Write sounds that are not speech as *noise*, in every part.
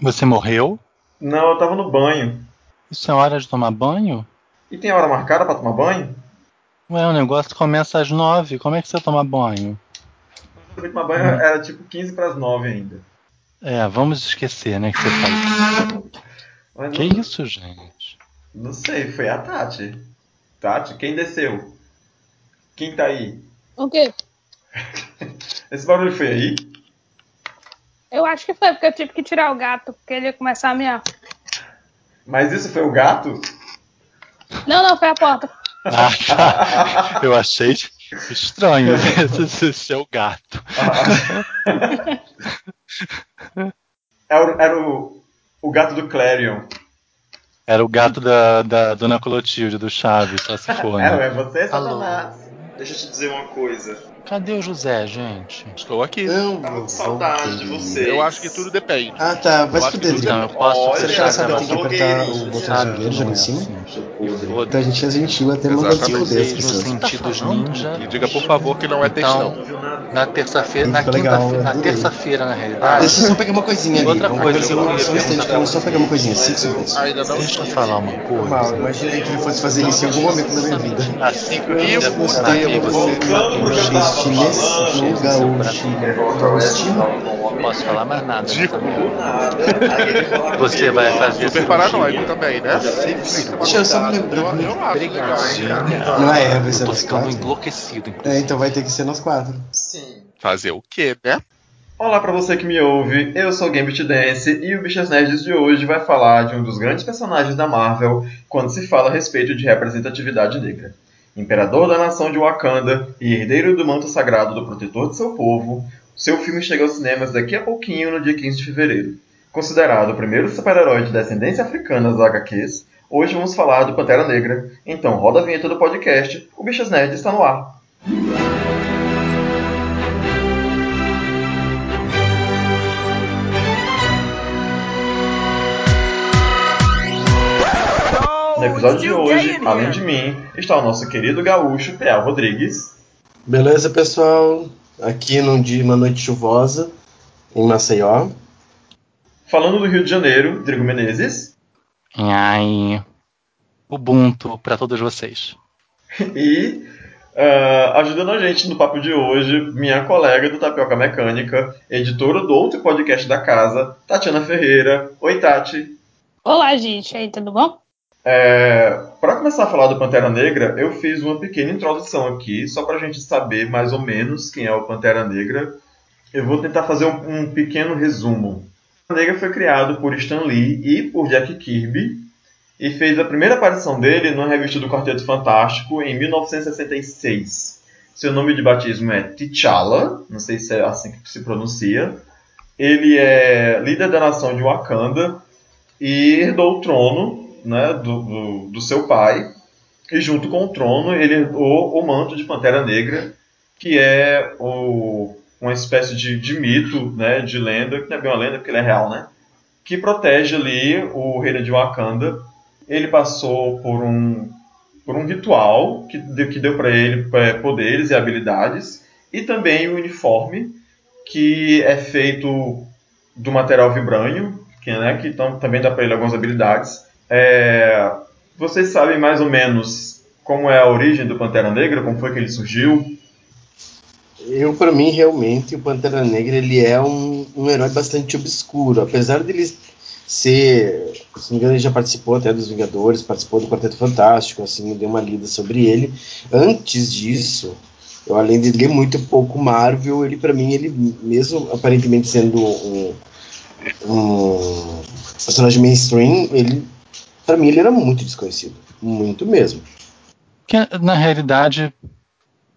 Você morreu? Não, eu tava no banho. Isso é hora de tomar banho? E tem hora marcada pra tomar banho? Ué, o negócio começa às nove. Como é que você toma banho? Eu fui tomar banho, era tipo 15 pras 9 ainda. É, vamos esquecer, né, que você faz. Mas Que não, isso, gente? não sei, foi a Tati. Tati, quem desceu? Quem tá aí? O quê? *laughs* Esse barulho foi aí? Eu acho que foi, porque eu tive que tirar o gato, porque ele ia começar a miar. Mas isso foi o gato? Não, não, foi a porta. Ah, tá. *laughs* Eu achei estranho esse seu gato. *laughs* Era, o- era o, o gato do Clarion. Era o gato da, da Dona Clotilde, do Chaves, só se for, É, né? ué, você é? Satanás. Deixa eu te dizer uma coisa. Cadê o José, gente? Estou aqui. Não, Tava com vou- saudade de você. Eu acho que tudo depende. Ah, tá. Vai Eu se que fuder. Não, eu posso Olha, Você fechar já a sabe, tem que apertar o botão que verde ali não em cima. Então a gente é gentil até manda Exatamente. fuder as pessoas. sentidos ninja. E diga por favor que não é textão. Então, na terça-feira, na quinta-feira, na terça-feira, na realidade. Deixa eu só pegar uma coisinha ali. Outra Vamos coisa, só um instante, perguntar vamos só pegar uma coisinha. Cinco segundos. Ainda não. Deixa eu falar uma coisa. Mal, imaginei que ele fosse fazer isso em algum momento da minha vida. Assim que eu E que tempo? você Voltando pro que eu tava Estiles falando. no gaúcho. não posso falar mais nada. Dico. *laughs* Você vai fazer Super paranoico também, né? Deixa eu só me lembrar. Eu, eu acho legal. Obrigadinho. Não é, vai ser tô nós ficando quatro. enlouquecido, É, então vai ter que ser nós quatro. Sim. Fazer o quê, né? Olá pra você que me ouve, eu sou o Gambit Dance e o Bichas Nerds de hoje vai falar de um dos grandes personagens da Marvel quando se fala a respeito de representatividade negra. Imperador da nação de Wakanda e herdeiro do manto sagrado do protetor de seu povo, seu filme chega aos cinemas daqui a pouquinho no dia 15 de fevereiro. Considerado o primeiro super-herói de descendência africana das HQs, hoje vamos falar do Pantera Negra, então roda a vinheta do podcast, o Bichas Nerds está no ar. No episódio de hoje, além de mim, está o nosso querido gaúcho P.A. Rodrigues. Beleza, pessoal? Aqui num dia, uma noite chuvosa, em Maceió. Falando do Rio de Janeiro, Drigo Menezes. Ai. Ubuntu pra todos vocês. *laughs* E ah, ajudando a gente no papo de hoje, minha colega do Tapioca Mecânica, editora do outro podcast da casa, Tatiana Ferreira. Oi, Tati. Olá, gente. E aí, tudo bom? É, para começar a falar do Pantera Negra, eu fiz uma pequena introdução aqui, só para a gente saber mais ou menos quem é o Pantera Negra. Eu vou tentar fazer um, um pequeno resumo. O Pantera Negra foi criado por Stan Lee e por Jack Kirby e fez a primeira aparição dele numa revista do Quarteto Fantástico em 1966. Seu nome de batismo é T'Challa, não sei se é assim que se pronuncia. Ele é líder da nação de Wakanda e herdou o trono né, do, do, do seu pai. E junto com o trono, ele herdou o manto de Pantera Negra, que é o, uma espécie de, de mito, né, de lenda, que não é bem uma lenda porque ele é real, né? Que protege ali o reino de Wakanda. Ele passou por um, por um ritual que que deu para ele é, poderes e habilidades, e também o uniforme, que é feito do material vibrânio, que, né, que tam- também dá para ele algumas habilidades. É, vocês sabem mais ou menos como é a origem do Pantera Negra, como foi que ele surgiu? Eu, pra mim, realmente, o Pantera Negra ele é um, um herói bastante obscuro. Apesar dele ser. Se não me engano, ele já participou até dos Vingadores, participou do Quarteto Fantástico, assim, eu dei uma lida sobre ele. Antes disso, eu além de ler muito pouco Marvel, ele pra mim, ele mesmo aparentemente sendo um, um personagem mainstream, ele para mim ele era muito desconhecido, muito mesmo. Que na realidade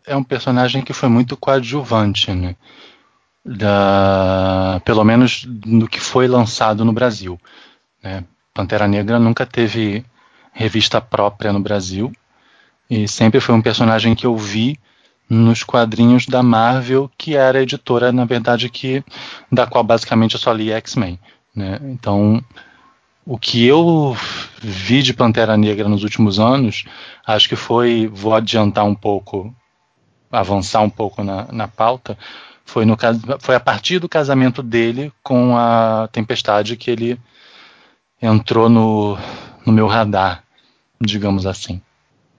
é um personagem que foi muito coadjuvante, né? Da, pelo menos no que foi lançado no Brasil. Né? Pantera Negra nunca teve revista própria no Brasil e sempre foi um personagem que eu vi nos quadrinhos da Marvel, que era a editora, na verdade, que da qual basicamente eu só li X-Men. Né? Então, o que eu vi de Pantera Negra nos últimos anos, acho que foi, vou adiantar um pouco, avançar um pouco na, na pauta, Foi, no, foi a partir do casamento dele com a Tempestade que ele entrou no, no meu radar, digamos assim.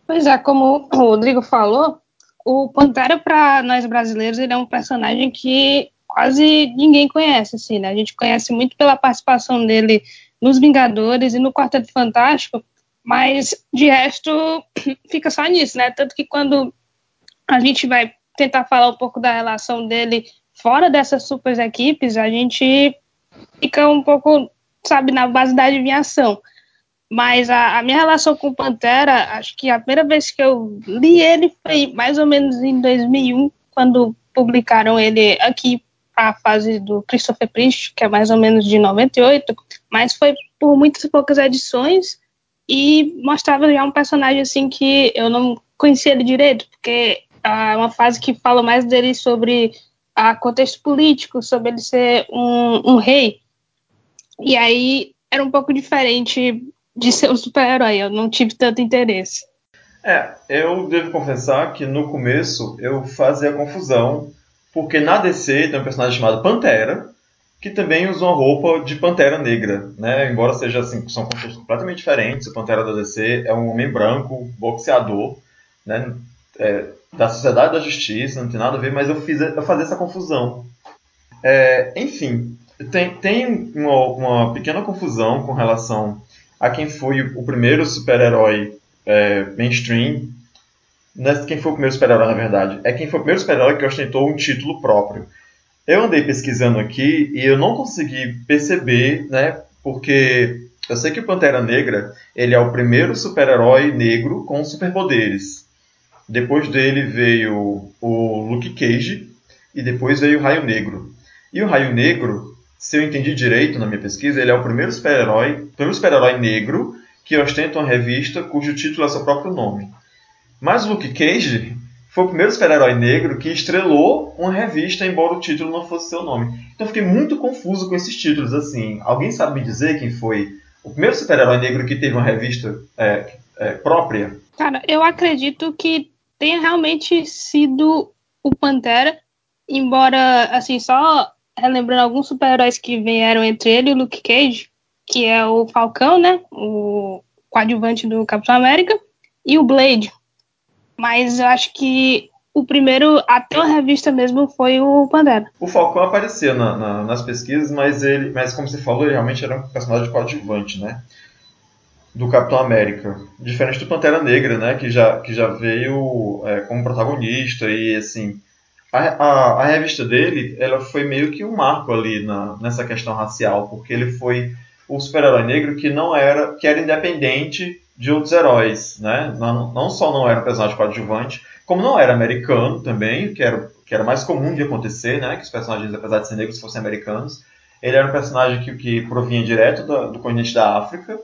Pois é, como o Rodrigo falou, o Pantera para nós brasileiros ele é um personagem que quase ninguém conhece, assim, né? A gente conhece muito pela participação dele nos Vingadores e no Quarteto Fantástico, mas de resto *clears throat* fica só nisso, né? Tanto que quando a gente vai tentar falar um pouco da relação dele fora dessas super equipes, a gente fica um pouco, sabe, na base da adivinhação. Mas a, a, minha relação com Pantera, acho que a primeira vez que eu li ele foi mais ou menos em 2001, quando publicaram ele aqui a fase do Christopher Priest, que é mais ou menos de 98, mas foi por muitas poucas edições e mostrava já um personagem assim que eu não conhecia ele direito, porque é uma fase que fala mais dele sobre a contexto político, sobre ele ser um, um rei. E aí era um pouco diferente de ser um super-herói, eu não tive tanto interesse. É, eu devo confessar que no começo eu fazia confusão, porque na DC tem um personagem chamado Pantera, que também usa uma roupa de Pantera Negra, né? Embora seja assim, são contextos completamente diferentes. O Pantera da DC é um homem branco, boxeador, né? É, da Sociedade da Justiça, não tem nada a ver, mas eu fiz eu fazia essa confusão. É, enfim, tem, tem uma, uma pequena confusão com relação a quem foi o primeiro super-herói é, mainstream. Não é quem foi o primeiro super-herói, na verdade. É quem foi o primeiro super-herói que ostentou um título próprio. Eu andei pesquisando aqui e eu não consegui perceber, né? Porque eu sei que o Pantera Negra ele é o primeiro super-herói negro com superpoderes. Depois dele veio o Luke Cage e depois veio o Raio Negro. E o Raio Negro se eu entendi direito na minha pesquisa, ele é o primeiro super-herói, primeiro super-herói negro que ostenta uma revista cujo título é seu próprio nome. Mas Luke Cage foi o primeiro super-herói negro que estrelou uma revista, embora o título não fosse seu nome. Então fiquei muito confuso com esses títulos. Assim, alguém sabe me dizer quem foi o primeiro super-herói negro que teve uma revista é, é, própria? Cara, eu acredito que tenha realmente sido o Pantera, embora assim só relembrando alguns super-heróis que vieram entre ele e o Luke Cage, que é o Falcão, né? O coadjuvante do Capitão América, e o Blade. Mas eu acho que o primeiro a ter uma revista mesmo foi o Pantera. O Falcão aparecia na, na, nas pesquisas, mas ele, mas como você falou, ele realmente era um personagem coadjuvante, né? Do Capitão América, diferente do Pantera Negra, né? Que já, que já veio é, como protagonista e assim a, a, a, revista dele ela foi meio que um marco ali na, nessa questão racial, porque ele foi o super-herói negro que não era que era independente de outros heróis, né? Não, não só não era um personagem coadjuvante, como não era americano também, que era, que era mais comum de acontecer, né? Que os personagens, apesar de ser negros, fossem americanos. Ele era um personagem que, que provinha direto do, do continente da África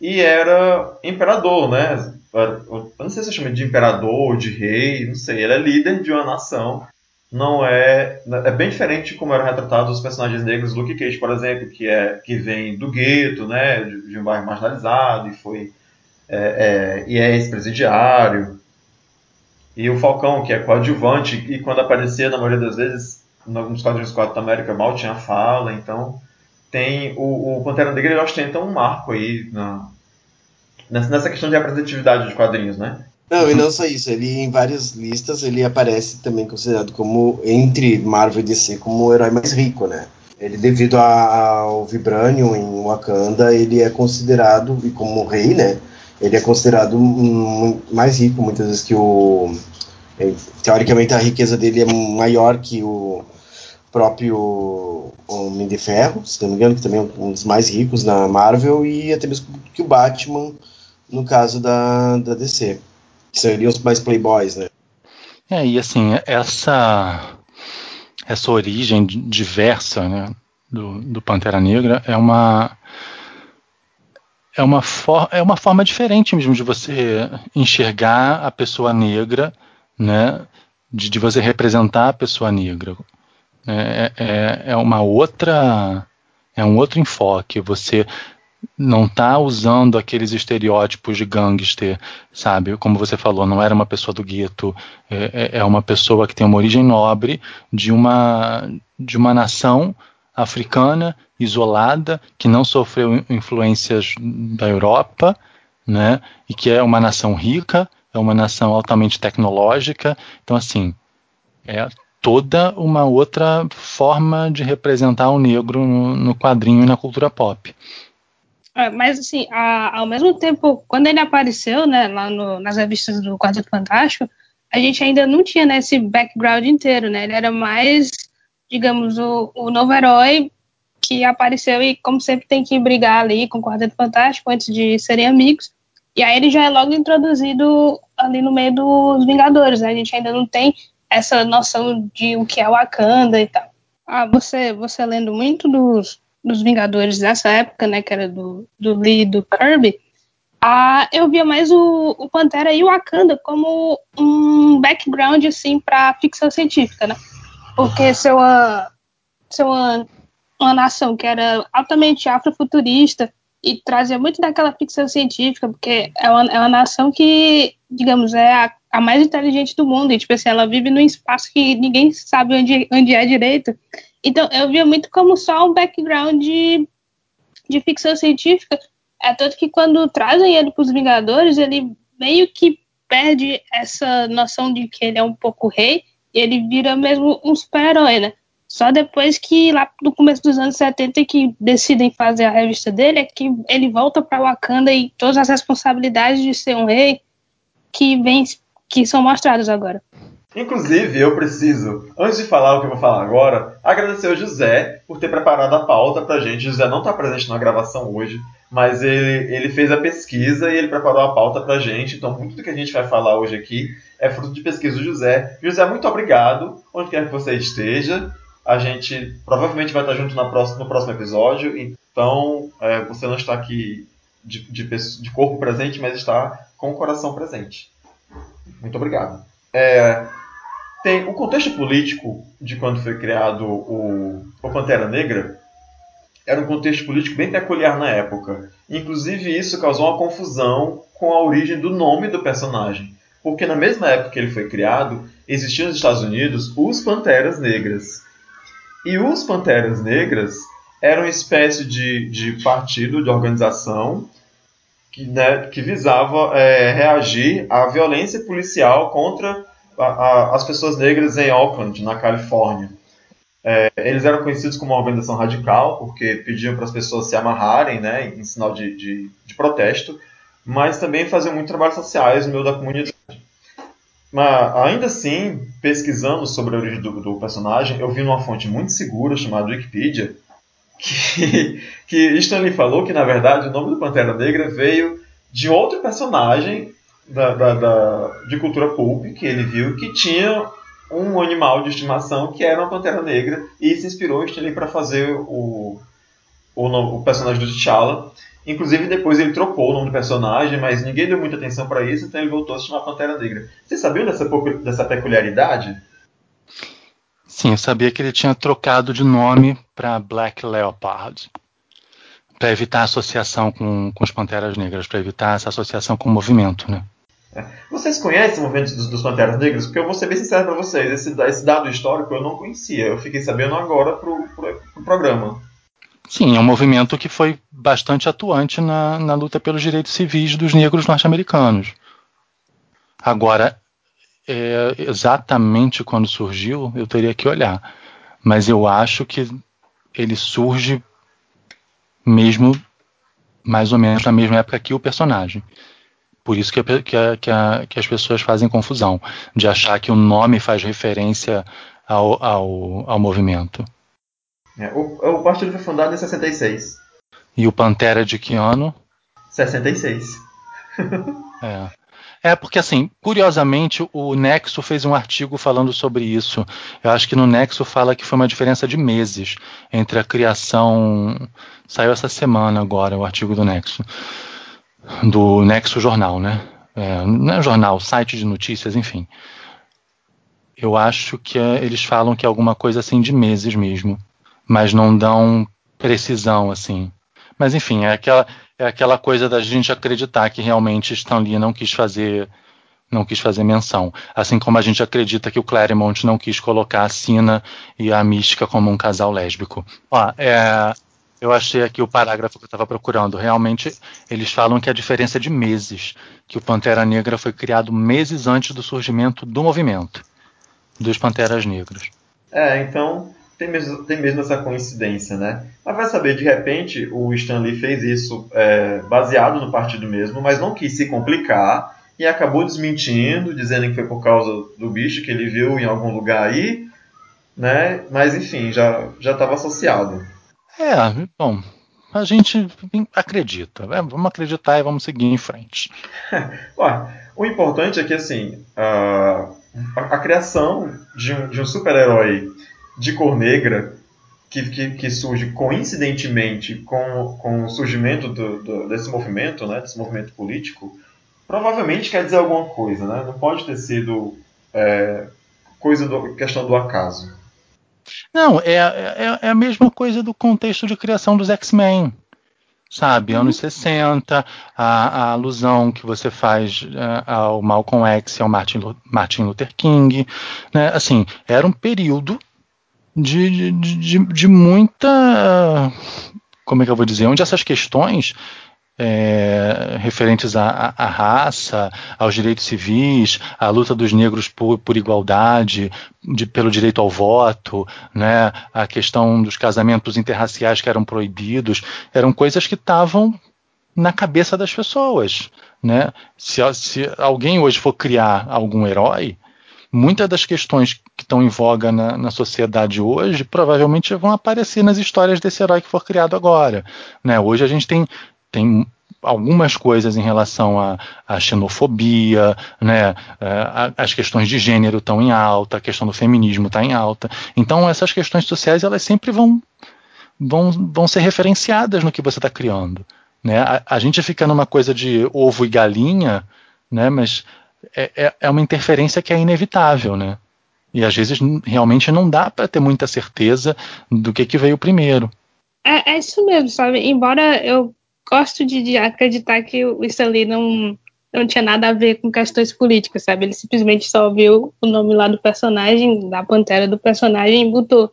e era imperador, né? Eu não sei se eu chamo de imperador, de rei, não sei. Ele é líder de uma nação não é é bem diferente como eram retratados os personagens negros Luke Cage por exemplo que é que vem do gueto né de, de um bairro marginalizado e foi é, é, e é ex-presidiário e o Falcão que é coadjuvante e quando aparecia na maioria das vezes nos quadrinhos 4 da América mal tinha fala então tem o, o Pantera Negra ele ostenta um marco aí na, nessa questão de representatividade de quadrinhos né não, e não só isso, ele em várias listas ele aparece também considerado como, entre Marvel e DC, como o herói mais rico, né? Ele, devido ao Vibranium em Wakanda, ele é considerado, e como rei, né? Ele é considerado mais rico, muitas vezes, que o. Teoricamente, a riqueza dele é maior que o próprio Homem de Ferro, se não me engano, que também é um dos mais ricos na Marvel, e até mesmo que o Batman, no caso da, da DC que seriam os mais playboys, né? É, e assim, essa essa origem diversa né, do, do Pantera Negra é uma é uma, for, é uma forma diferente mesmo de você enxergar a pessoa negra, né, de, de você representar a pessoa negra. É, é, é uma outra é um outro enfoque. Você não tá usando aqueles estereótipos de gangster, sabe? Como você falou, não era uma pessoa do gueto, é, é, é uma pessoa que tem uma origem nobre de uma, de uma nação africana, isolada, que não sofreu influências da Europa, né? E que é uma nação rica, é uma nação altamente tecnológica. Então, assim, é toda uma outra forma de representar o negro no, no quadrinho e na cultura pop. É, mas assim, a, ao mesmo tempo, quando ele apareceu, né, lá no, nas revistas do Quarteto Fantástico, a gente ainda não tinha né, esse background inteiro, né? Ele era mais, digamos, o, o novo herói que apareceu e, como sempre, tem que brigar ali com o Quarteto Fantástico antes de serem amigos. E aí ele já é logo introduzido ali no meio dos Vingadores, né? A gente ainda não tem essa noção de o que é Wakanda e tal. Ah, você, você lendo muito dos, dos Vingadores dessa época, né, que era do, do Lee e do Kirby, ah, eu via mais o, o Pantera e o Wakanda como um background, assim, para ficção científica, né? Porque ser uma, ser uma, uma nação que era altamente afrofuturista e trazia muito daquela ficção científica, porque é uma, é uma nação que, digamos, é a, a mais inteligente do mundo, e, tipo assim, ela vive num espaço que ninguém sabe onde, onde é direito, então, eu via muito como só um background de, de ficção científica. É tanto que quando trazem ele para os Vingadores, ele meio que perde essa noção de que ele é um pouco rei ele vira mesmo um super-herói, né? Só depois que, lá no começo dos anos 70, que decidem fazer a revista dele, é que ele volta para Wakanda e todas as responsabilidades de ser um rei que, vem, que são mostradas agora. Inclusive, eu preciso, antes de falar o que eu vou falar agora, agradecer ao José por ter preparado a pauta pra gente. José não está presente na gravação hoje, mas ele, ele fez a pesquisa e ele preparou a pauta pra gente. Então, muito do que a gente vai falar hoje aqui é fruto de pesquisa do José. José, muito obrigado, onde quer que você esteja. A gente provavelmente vai estar junto no próximo episódio. Então, é, você não está aqui de, de, de corpo presente, mas está com o coração presente. Muito obrigado. É, tem o contexto político de quando foi criado o, o Pantera Negra era um contexto político bem peculiar na época. Inclusive isso causou uma confusão com a origem do nome do personagem, porque na mesma época que ele foi criado existiam nos Estados Unidos os Panteras Negras e os Panteras Negras eram uma espécie de, de partido, de organização que, né, que visava é, reagir à violência policial contra as pessoas negras em Oakland, na Califórnia. É, eles eram conhecidos como uma organização radical, porque pediam para as pessoas se amarrarem né, em sinal de, de, de protesto, mas também faziam muito trabalhos sociais no meio da comunidade. Mas, ainda assim, pesquisando sobre a origem do, do, personagem, eu vi numa fonte muito segura chamada Wikipedia que, *laughs* que Stanley falou que, na verdade, o nome do Pantera Negra veio de outro personagem da, da, da, de cultura pulp que ele viu que tinha um animal de estimação que era uma pantera negra e se inspirou em Stanley para fazer o, o, o, personagem do T'Challa. Inclusive depois ele trocou o nome do personagem, mas ninguém deu muita atenção para isso, então ele voltou a se chamar Pantera Negra. Você sabia dessa, dessa peculiaridade? Sim, eu sabia que ele tinha trocado de nome para Black Leopard para evitar associação com, com os Panteras Negras, para evitar essa associação com o movimento, né? Vocês conhecem o movimento dos, dos Panteras Negras? Porque eu vou ser bem sincero para vocês, esse, esse, dado histórico eu não conhecia, eu fiquei sabendo agora pro, pro, pro programa. Sim, é um movimento que foi bastante atuante na, na luta pelos direitos civis dos negros norte-americanos. Agora, é, exatamente quando surgiu, eu teria que olhar. Mas eu acho que ele surge mesmo mais ou menos na mesma época que o personagem. Por isso que, que, que, a, que, as pessoas fazem confusão, de achar que o nome faz referência ao, ao, ao movimento. É, o, o, partido foi fundado em 66. E o Pantera de que ano? 66. *laughs* é. É, porque assim, curiosamente, o Nexo fez um artigo falando sobre isso. Eu acho que no Nexo fala que foi uma diferença de meses entre a criação. Saiu essa semana agora o artigo do Nexo. Do Nexo Jornal, né? É, não é jornal, site de notícias, enfim. Eu acho que é, eles falam que é alguma coisa assim de meses mesmo. Mas não dão precisão, assim. Mas enfim, é aquela, é aquela coisa da gente acreditar que realmente Stan Lee não quis fazer não quis fazer menção. Assim como a gente acredita que o Claremont não quis colocar a Sina e a Mística como um casal lésbico. Ó, é, eu achei aqui o parágrafo que eu estava procurando. Realmente, eles falam que a diferença é de meses, que o Pantera Negra foi criado meses antes do surgimento do movimento dos Panteras Negras. É, então tem mesmo, tem mesmo essa coincidência, né? Mas vai saber, de repente, o Stan Lee fez isso é, baseado no partido mesmo, mas não quis se complicar e acabou desmentindo, dizendo que foi por causa do bicho que ele viu em algum lugar aí, né? Mas enfim, já estava associado. É, bom, a gente acredita, né? vamos acreditar e vamos seguir em frente. *laughs* Ué, o importante é que assim a, a, criação de um, um super-herói de cor negra que, que, que, surge coincidentemente com, com o surgimento do, do, desse movimento, né, desse movimento político, provavelmente quer dizer alguma coisa, né? Não pode ter sido é, coisa do, questão do acaso. Não, é, é, é, a mesma coisa do contexto de criação dos X-Men. Sabe, anos 60, a, a, alusão que você faz uh, ao Malcolm X e ao Martin, Martin Luther King. Né? Assim, era um período de, de, de, de muita. Como é que eu vou dizer? Onde essas questões é, referentes à, à, raça, aos direitos civis, à luta dos negros por, por igualdade, de, pelo direito ao voto, né, a questão dos casamentos interraciais que eram proibidos, eram coisas que estavam na cabeça das pessoas. Né? Se, se alguém hoje for criar algum herói, muitas das questões que estão em voga na, na, sociedade hoje provavelmente vão aparecer nas histórias desse herói que for criado agora. Né? Hoje a gente tem tem algumas coisas em relação à, xenofobia, né? É, as questões de gênero estão em alta, a questão do feminismo está em alta. Então essas questões sociais elas sempre vão, vão, vão ser referenciadas no que você está criando. Né? A, a, gente fica numa coisa de ovo e galinha, né? mas é, é, é uma interferência que é inevitável. Né? E às vezes realmente não dá para ter muita certeza do que, que veio primeiro. É, é, isso mesmo, sabe? Embora eu gosto de, de acreditar que o Stanley não, não tinha nada a ver com questões políticas, sabe? Ele simplesmente só viu o nome lá do personagem, da pantera do personagem e botou.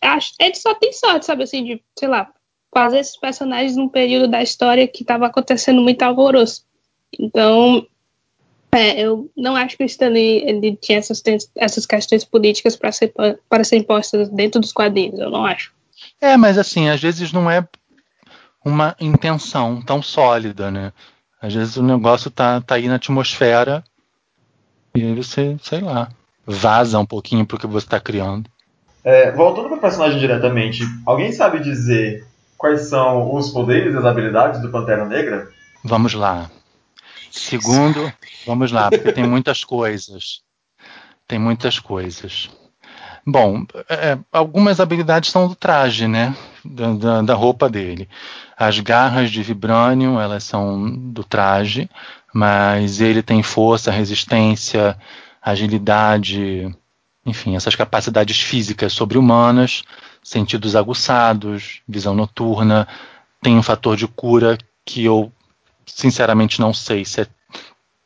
Acho, ele só tem sorte, sabe, assim, de, sei lá, fazer esses personagens num período da história que estava acontecendo muito alvoroço. Então, é, eu não acho que o Stanley ele tinha essas, essas questões políticas para ser, para ser impostas dentro dos quadrinhos, eu não acho. É, mas assim, às vezes não é uma intenção tão sólida, né? Às vezes o negócio tá, tá aí na atmosfera e aí você, sei lá, vaza um pouquinho pro que você está criando. É, voltando para o personagem diretamente, alguém sabe dizer quais são os poderes e as habilidades do Pantera Negra? Vamos lá. Segundo, vamos lá, porque tem muitas coisas. Tem muitas coisas. Bom, é, algumas habilidades são do traje, né? Da, da, da, roupa dele. As garras de vibrânio, elas são do traje, mas ele tem força, resistência, agilidade, enfim, essas capacidades físicas sobre-humanas, sentidos aguçados, visão noturna, tem um fator de cura que eu sinceramente não sei se é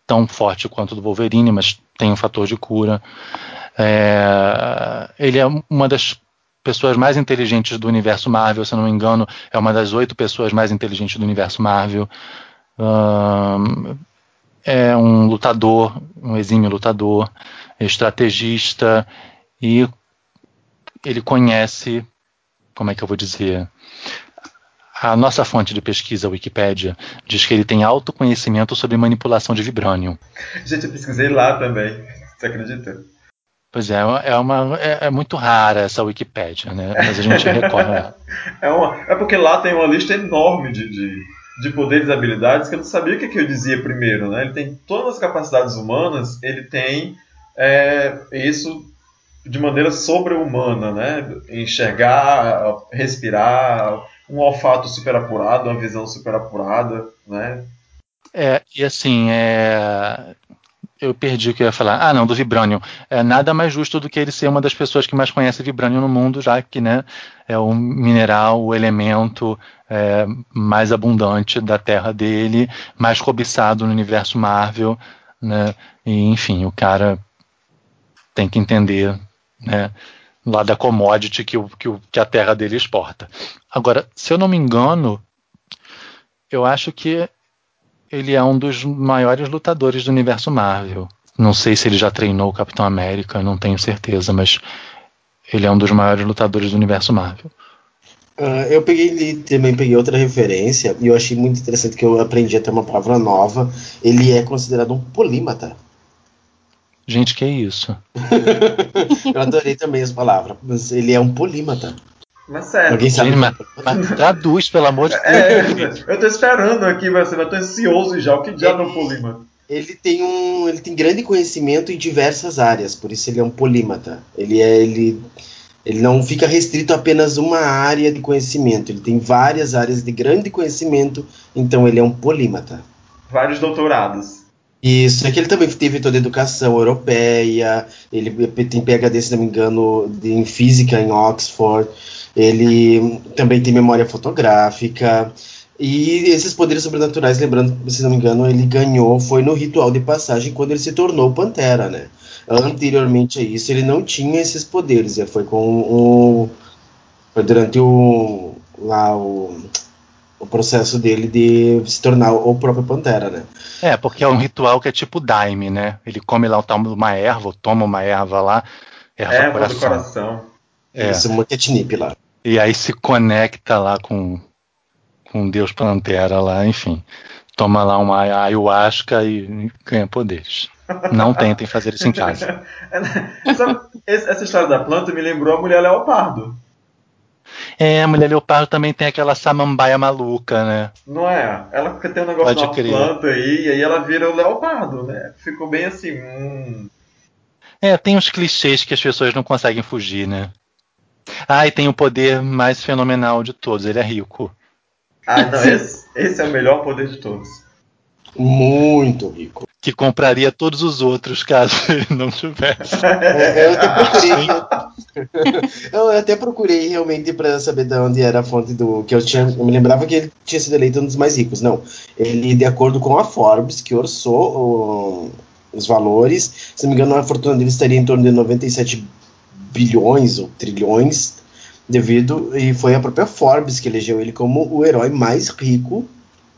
tão forte quanto o do Wolverine, mas tem um fator de cura. É, ele é uma das pessoas mais inteligentes do universo Marvel, se não me engano, é uma das oito pessoas mais inteligentes do universo Marvel. Um, é um lutador, um exímio lutador, estrategista e ele conhece, como é que eu vou dizer? A nossa fonte de pesquisa, a Wikipédia, diz que ele tem autoconhecimento sobre manipulação de vibrânio. Gente, eu pesquisei lá também. *laughs* Você acredita? Pois é, é, uma, é, é, muito rara essa Wikipédia, né? Mas a gente recorre a *laughs* é, uma, é porque lá tem uma lista enorme de, de, de poderes e habilidades que eu não sabia o que, que eu dizia primeiro, né? Ele tem todas as capacidades humanas, ele tem é, isso de maneira sobre-humana, né? Enxergar, respirar, um olfato super apurado, uma visão super apurada, né? É, e assim, é, eu perdi o que eu ia falar. Ah, não, do Vibranium. É nada mais justo do que ele ser uma das pessoas que mais conhece Vibranium no mundo, já que né, é o mineral, o elemento é, mais abundante da terra dele, mais cobiçado no universo Marvel. Né? E, enfim, o cara tem que entender né, lá da commodity que, o, que, o, que a terra dele exporta. Agora, se eu não me engano, eu acho que ele é um dos maiores lutadores do universo Marvel. Não sei se ele já treinou o Capitão América, não tenho certeza, mas ele é um dos maiores lutadores do universo Marvel. Uh, eu peguei também peguei outra referência e eu achei muito interessante que eu aprendi até uma palavra nova. Ele é considerado um polímata. Gente, que é isso? *laughs* eu adorei também essa palavra, mas ele é um polímata. Mas sério. Alguém sabe? Mas, mas *laughs* traduz, pelo amor de é, Deus. É, eu tô esperando aqui, mas eu tô ansioso já. O que já não polímata? Ele tem um, ele tem grande conhecimento em diversas áreas, por isso ele é um polímata. Ele é, ele, ele não fica restrito a apenas uma área de conhecimento. Ele tem várias áreas de grande conhecimento, então ele é um polímata. Vários doutorados. Isso, é que ele também teve toda a educação europeia, ele tem PhD, se não me engano, em física em Oxford. Ele também tem memória fotográfica. E esses poderes sobrenaturais, lembrando, se não me engano, ele ganhou, foi no ritual de passagem quando ele se tornou Pantera, né? Anteriormente a isso, ele não tinha esses poderes. Foi com o. Foi durante o. lá o. O processo dele de se tornar o próprio Pantera, né? É, porque é um ritual que é tipo Daime, né? Ele come lá uma erva, ou toma uma erva lá. Erva, erva coração. do coração. É. Isso, muito catnip lá. E aí se conecta lá com, com Deus Pantera lá, enfim. Toma lá uma ayahuasca e ganha poderes. Não tentem fazer isso em casa. *laughs* essa história da planta me lembrou a mulher leopardo. É, a mulher leopardo também tem aquela samambaia maluca, né? Não é? Ela tem um negócio Pode de planta aí, e aí ela vira o leopardo, né? Ficou bem assim. Hum. É, tem uns clichês que as pessoas não conseguem fugir, né? Ah, e tem o poder mais fenomenal de todos, ele é rico. Ah, não, esse, esse é o melhor poder de todos. Muito rico. Que compraria todos os outros caso *laughs* ele não tivesse. É, eu até procurei. eu até procurei realmente para saber de onde era a fonte do. Que eu tinha. Eu me lembrava que ele tinha sido eleito um dos mais ricos. Não. Ele, de acordo com a Forbes, que orçou o, os valores, se não me engano, a fortuna dele estaria em torno de 97 bilhões ou trilhões devido e foi a própria Forbes que elegeu ele como o herói mais rico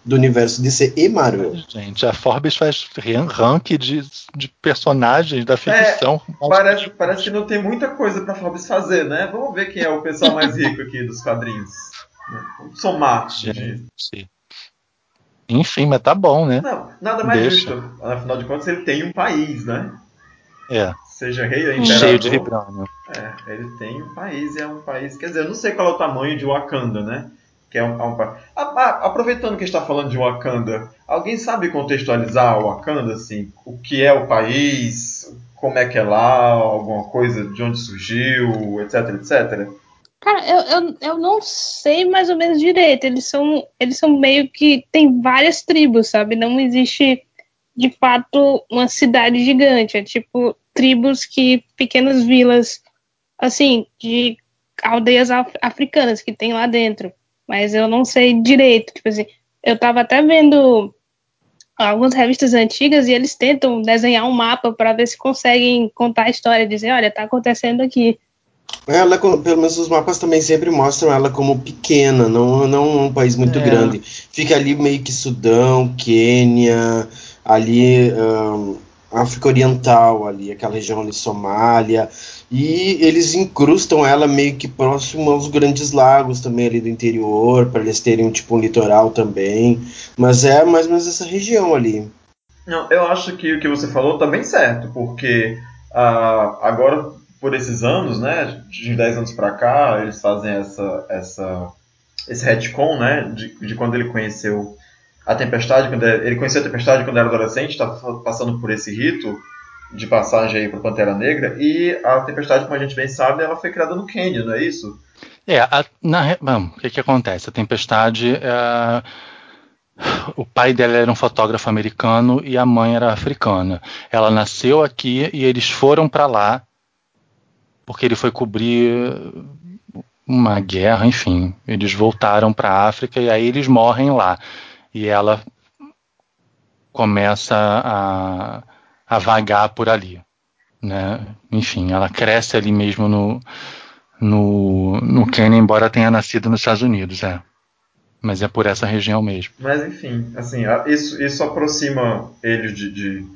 do universo DC e Marvel. Gente, a Forbes faz ranking de, de personagens da ficção. É, parece, parece que não tem muita coisa para Forbes fazer, né? Vamos ver quem é o pessoal mais rico aqui dos quadrinhos. Vamos somar. Gente. Enfim, mas tá bom, né? Não, nada mais Deixa. justo. Afinal de contas, ele tem um país, né? É seja rei ou imperador. Cheio de vibrânio. É, ele tem um país, é um país. Quer dizer, eu não sei qual é o tamanho de Wakanda, né? Que é um, é um aproveitando que está falando de Wakanda, alguém sabe contextualizar o Wakanda, assim? O que é o país, como é que é lá, alguma coisa de onde surgiu, etc, etc? Cara, eu, eu, eu não sei mais ou menos direito. Eles são, eles são meio que. Tem várias tribos, sabe? Não existe de fato uma cidade gigante. É tipo tribos que pequenas vilas assim de aldeias af africanas que tem lá dentro, mas eu não sei direito, tipo assim, eu tava até vendo algumas revistas antigas e eles tentam desenhar um mapa para ver se conseguem contar a história, dizer, olha, tá acontecendo aqui. Ela, pelo menos os mapas também sempre mostram ela como pequena, não, não um país muito é. grande. Fica ali meio que Sudão, Quênia, ali um, África Oriental ali, aquela região ali, Somália, e eles incrustam ela meio que próximo aos grandes lagos também ali do interior, para eles terem um tipo um litoral também, mas é mais ou menos essa região ali. Não, eu acho que o que você falou está bem certo, porque ah, agora por esses anos, né, de 10 anos para cá, eles fazem essa, essa, esse retcon, né, de, de quando ele conheceu a Tempestade, quando ele conheceu a Tempestade quando era adolescente, estava passando por esse rito de passagem aí para Pantera Negra, e a Tempestade, como a gente bem sabe, ela foi criada no Canyon, não é isso? É, a, na, bom, o que, que acontece? A Tempestade é, o pai dela era um fotógrafo americano e a mãe era africana. Ela nasceu aqui e eles foram para lá porque ele foi cobrir uma guerra, enfim. Eles voltaram para a África e aí eles morrem lá. E ela começa a, a vagar por ali. Né? Enfim, ela cresce ali mesmo no, no, no Quênia, embora tenha nascido nos Estados Unidos. É. Mas é por essa região mesmo. Mas enfim, assim, isso, isso aproxima ele de, de,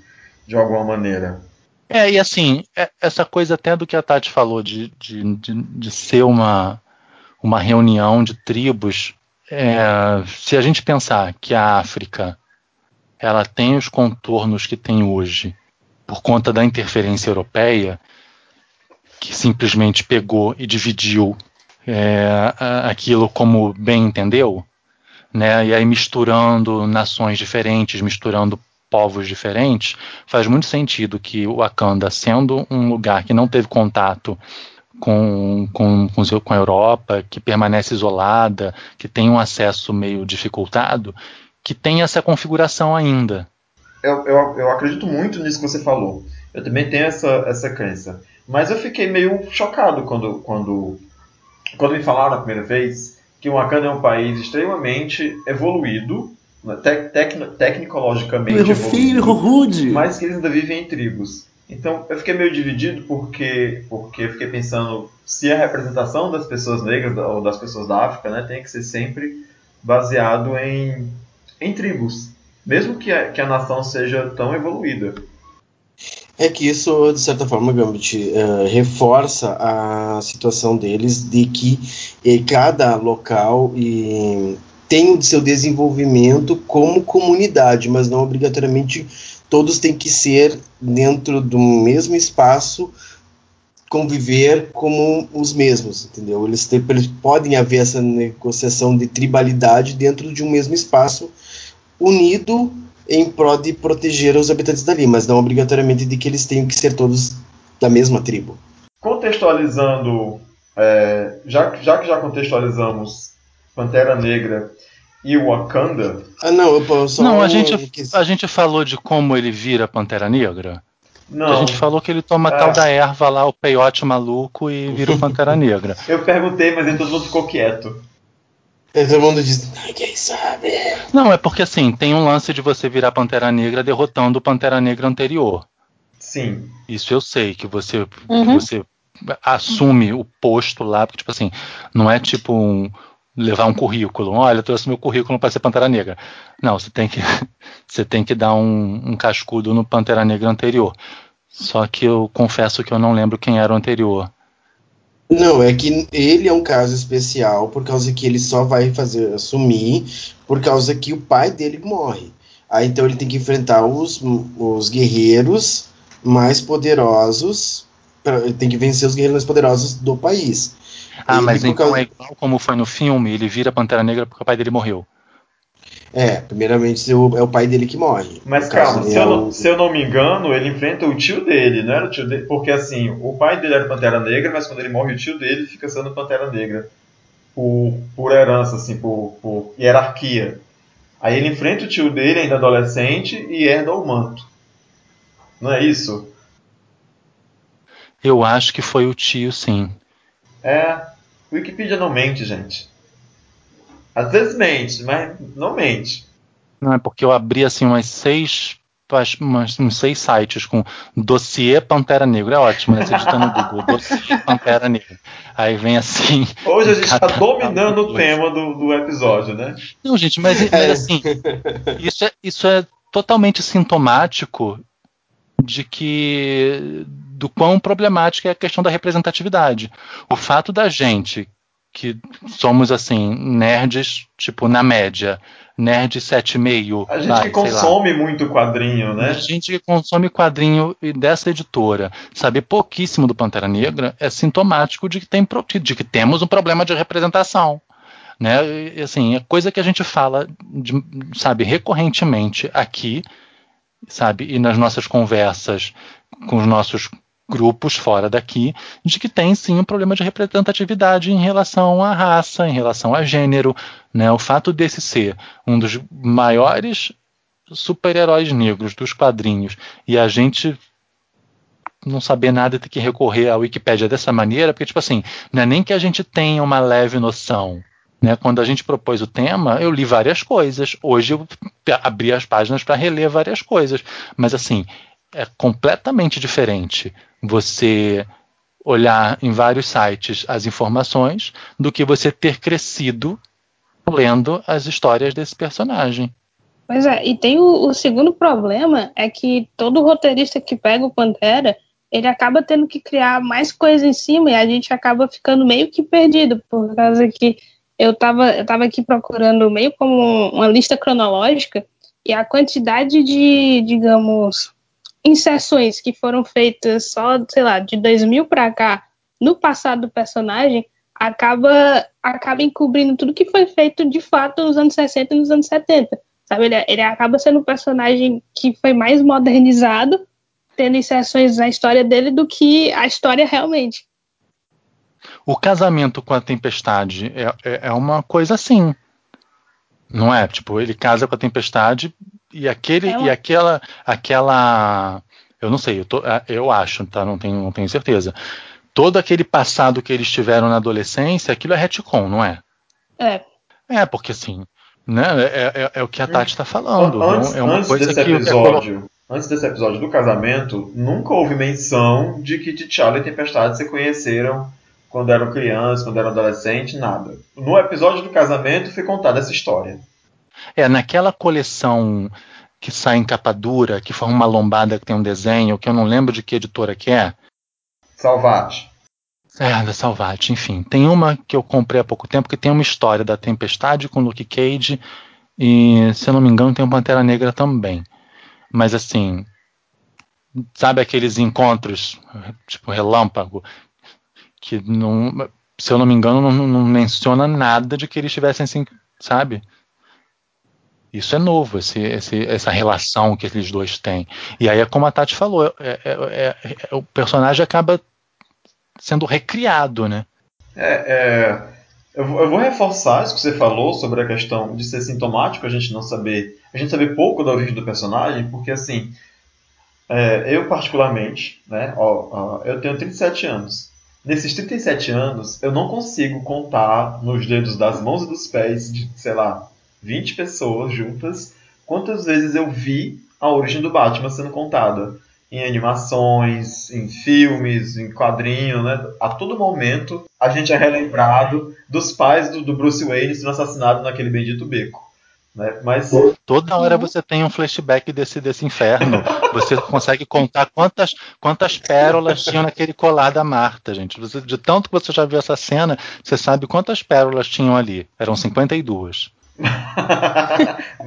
de alguma maneira. É, e assim, é, essa coisa até do que a Tati falou de, de, de, de ser uma, uma reunião de tribos, é, se a gente pensar que a África ela tem os contornos que tem hoje por conta da interferência europeia, que simplesmente pegou e dividiu é, aquilo como bem entendeu, né? E aí misturando nações diferentes, misturando povos diferentes, faz muito sentido que o Wakanda, sendo um lugar que não teve contato com, com, com, a Europa, que permanece isolada, que tem um acesso meio dificultado, que tem essa configuração ainda. Eu, eu, eu acredito muito nisso que você falou. Eu também tenho essa, essa crença. Mas eu fiquei meio chocado quando, quando, quando me falaram a primeira vez que o Wakanda é um país extremamente evoluído, né, tec, tec, tecnologicamente evoluído, erro rude. mas que eles ainda vivem em tribos. Então eu fiquei meio dividido porque, porque eu fiquei pensando se a representação das pessoas negras ou das pessoas da África né, tem que ser sempre baseado em, em tribos, mesmo que a, que a nação seja tão evoluída. É que isso, de certa forma, Gambit, uh, reforça a situação deles de que eh, cada local e, tem o seu desenvolvimento como comunidade, mas não obrigatoriamente todos têm que ser dentro do mesmo espaço conviver como os mesmos, entendeu? Eles, eles podem haver essa negociação de tribalidade dentro de um mesmo espaço unido em prol de proteger os habitantes dali, mas não obrigatoriamente de que eles tenham que ser todos da mesma tribo. Contextualizando, é, já, já que já contextualizamos Pantera Negra e Wakanda. Ah, não, eu só Não, a gente, a gente falou de como ele vira Pantera Negra. Não. A gente falou que ele toma é. tal da erva lá, o peiote maluco, e vira o Pantera Negra. *laughs* eu perguntei, mas todo mundo ficou quieto. Todo mundo diz, ninguém sabe. Não, é porque assim, tem um lance de você virar Pantera Negra derrotando o Pantera Negra anterior. Sim. Isso eu sei, que você, uhum. que você assume o posto lá, porque, tipo assim, não é tipo um, levar um currículo. Olha, eu trouxe meu currículo para ser Pantera Negra. Não, você tem que, *laughs* você tem que dar um, um, cascudo no Pantera Negra anterior. Só que eu confesso que eu não lembro quem era o anterior. Não, é que ele é um caso especial por causa que ele só vai fazer assumir por causa que o pai dele morre. Aí então ele tem que enfrentar os, os guerreiros mais poderosos, pra, tem que vencer os guerreiros mais poderosos do país. Ah, e, mas então causa... é igual como foi no filme, ele vira Pantera Negra porque o pai dele morreu. É, primeiramente é o pai dele que morre. Mas calma, se eu, não, se eu, não, me engano, ele enfrenta o tio dele, não era o tio dele? Porque assim, o pai dele era Pantera Negra, mas quando ele morre, o tio dele fica sendo Pantera Negra. Por, por herança, assim, por, por hierarquia. Aí ele enfrenta o tio dele, ainda adolescente, e herda o manto. Não é isso? Eu acho que foi o tio, sim. É, Wikipedia não mente, gente. Às vezes mente, mas não mente. Não, é porque eu abri assim umas seis, umas, uns seis sites com dossiê Pantera Negra. É ótimo, né? Você digita no Google, *laughs* dossiê Pantera Negra. Aí vem assim. Hoje a gente está dominando o tema do, do episódio, né? Não, gente, mas, *laughs* mas é. assim, isso é, isso é totalmente sintomático de que do quão problemática é a questão da representatividade. O fato da gente que somos assim nerds tipo na média nerd 7,5 a gente vai, que consome muito quadrinho né a gente que consome quadrinho dessa editora saber pouquíssimo do Pantera Negra é sintomático de que tem de que temos um problema de representação né e, assim é coisa que a gente fala de, sabe recorrentemente aqui sabe? E nas nossas conversas com os nossos grupos fora daqui de que tem sim um problema de representatividade em relação à raça, em relação a gênero. Né? O fato desse ser um dos maiores super-heróis negros dos quadrinhos e a gente não saber nada ter que recorrer à Wikipédia dessa maneira, porque, tipo assim, não é nem que a gente tenha uma leve noção. Né? Quando a gente propôs o tema, eu li várias coisas. Hoje eu abri as páginas para reler várias coisas. Mas, assim, é completamente diferente você olhar em vários sites as informações do que você ter crescido lendo as histórias desse personagem. Pois é, e tem o, o, segundo problema é que todo roteirista que pega o Pantera, ele acaba tendo que criar mais coisa em cima e a gente acaba ficando meio que perdido, por causa que eu estava eu tava aqui procurando meio como uma lista cronológica e a quantidade de, digamos, inserções que foram feitas só, sei lá, de 2000 para cá, no passado do personagem, acaba, acaba encobrindo tudo que foi feito de fato nos anos 60 e nos anos 70. Sabe? Ele, ele acaba sendo um personagem que foi mais modernizado, tendo inserções na história dele do que a história realmente. O casamento com a tempestade é, é, é uma coisa assim. Não é? Tipo, ele casa com a tempestade e aquele é uma... e aquela aquela eu não sei, eu, tô, é, eu acho, tá? Não tenho, não tenho certeza. Todo aquele passado que eles tiveram na adolescência, aquilo é retcon, não é? É. É, porque assim, né? É, é, é o que a Tati está falando. Antes, é uma antes coisa desse que episódio, antes desse episódio do casamento, nunca houve menção de que T'Challa e Tempestade se conheceram quando eram crianças, quando eram adolescentes, nada. No episódio do casamento foi contada essa história. É, naquela coleção que sai em capa dura, que forma uma lombada que tem um desenho, que eu não lembro de que editora que é. Salvate. É, da Salvate, enfim. Tem uma que eu comprei há pouco tempo que tem uma história da Tempestade com Luke Cage e, se eu não me engano, tem o Pantera Negra também. Mas assim, sabe aqueles encontros, tipo relâmpago, que não, se eu não me engano, não, não menciona nada de que eles estivessem assim, sabe? Isso é novo, esse, esse, essa relação que eles dois têm. E aí é como a Tati falou, é, é, é, é o personagem acaba sendo recriado, né? É, é eu, eu, vou reforçar isso que você falou sobre a questão de ser sintomático, a gente não saber, a gente saber pouco da origem do personagem, porque assim, é, eu particularmente, né, ó, ó, eu tenho 37 anos. Nesses 37 anos, eu não consigo contar nos dedos das mãos e dos pés de, sei lá, 20 pessoas juntas, quantas vezes eu vi a origem do Batman sendo contada. Em animações, em filmes, em quadrinhos, né? A todo momento a gente é relembrado dos pais do, do Bruce Wayne sendo assassinado naquele bendito beco. Né? Mas toda hora você tem um flashback desse, desse inferno. Você consegue contar quantas, quantas pérolas tinham naquele colar da Marta, gente. De tanto que você já viu essa cena, você sabe quantas pérolas tinham ali. Eram 52.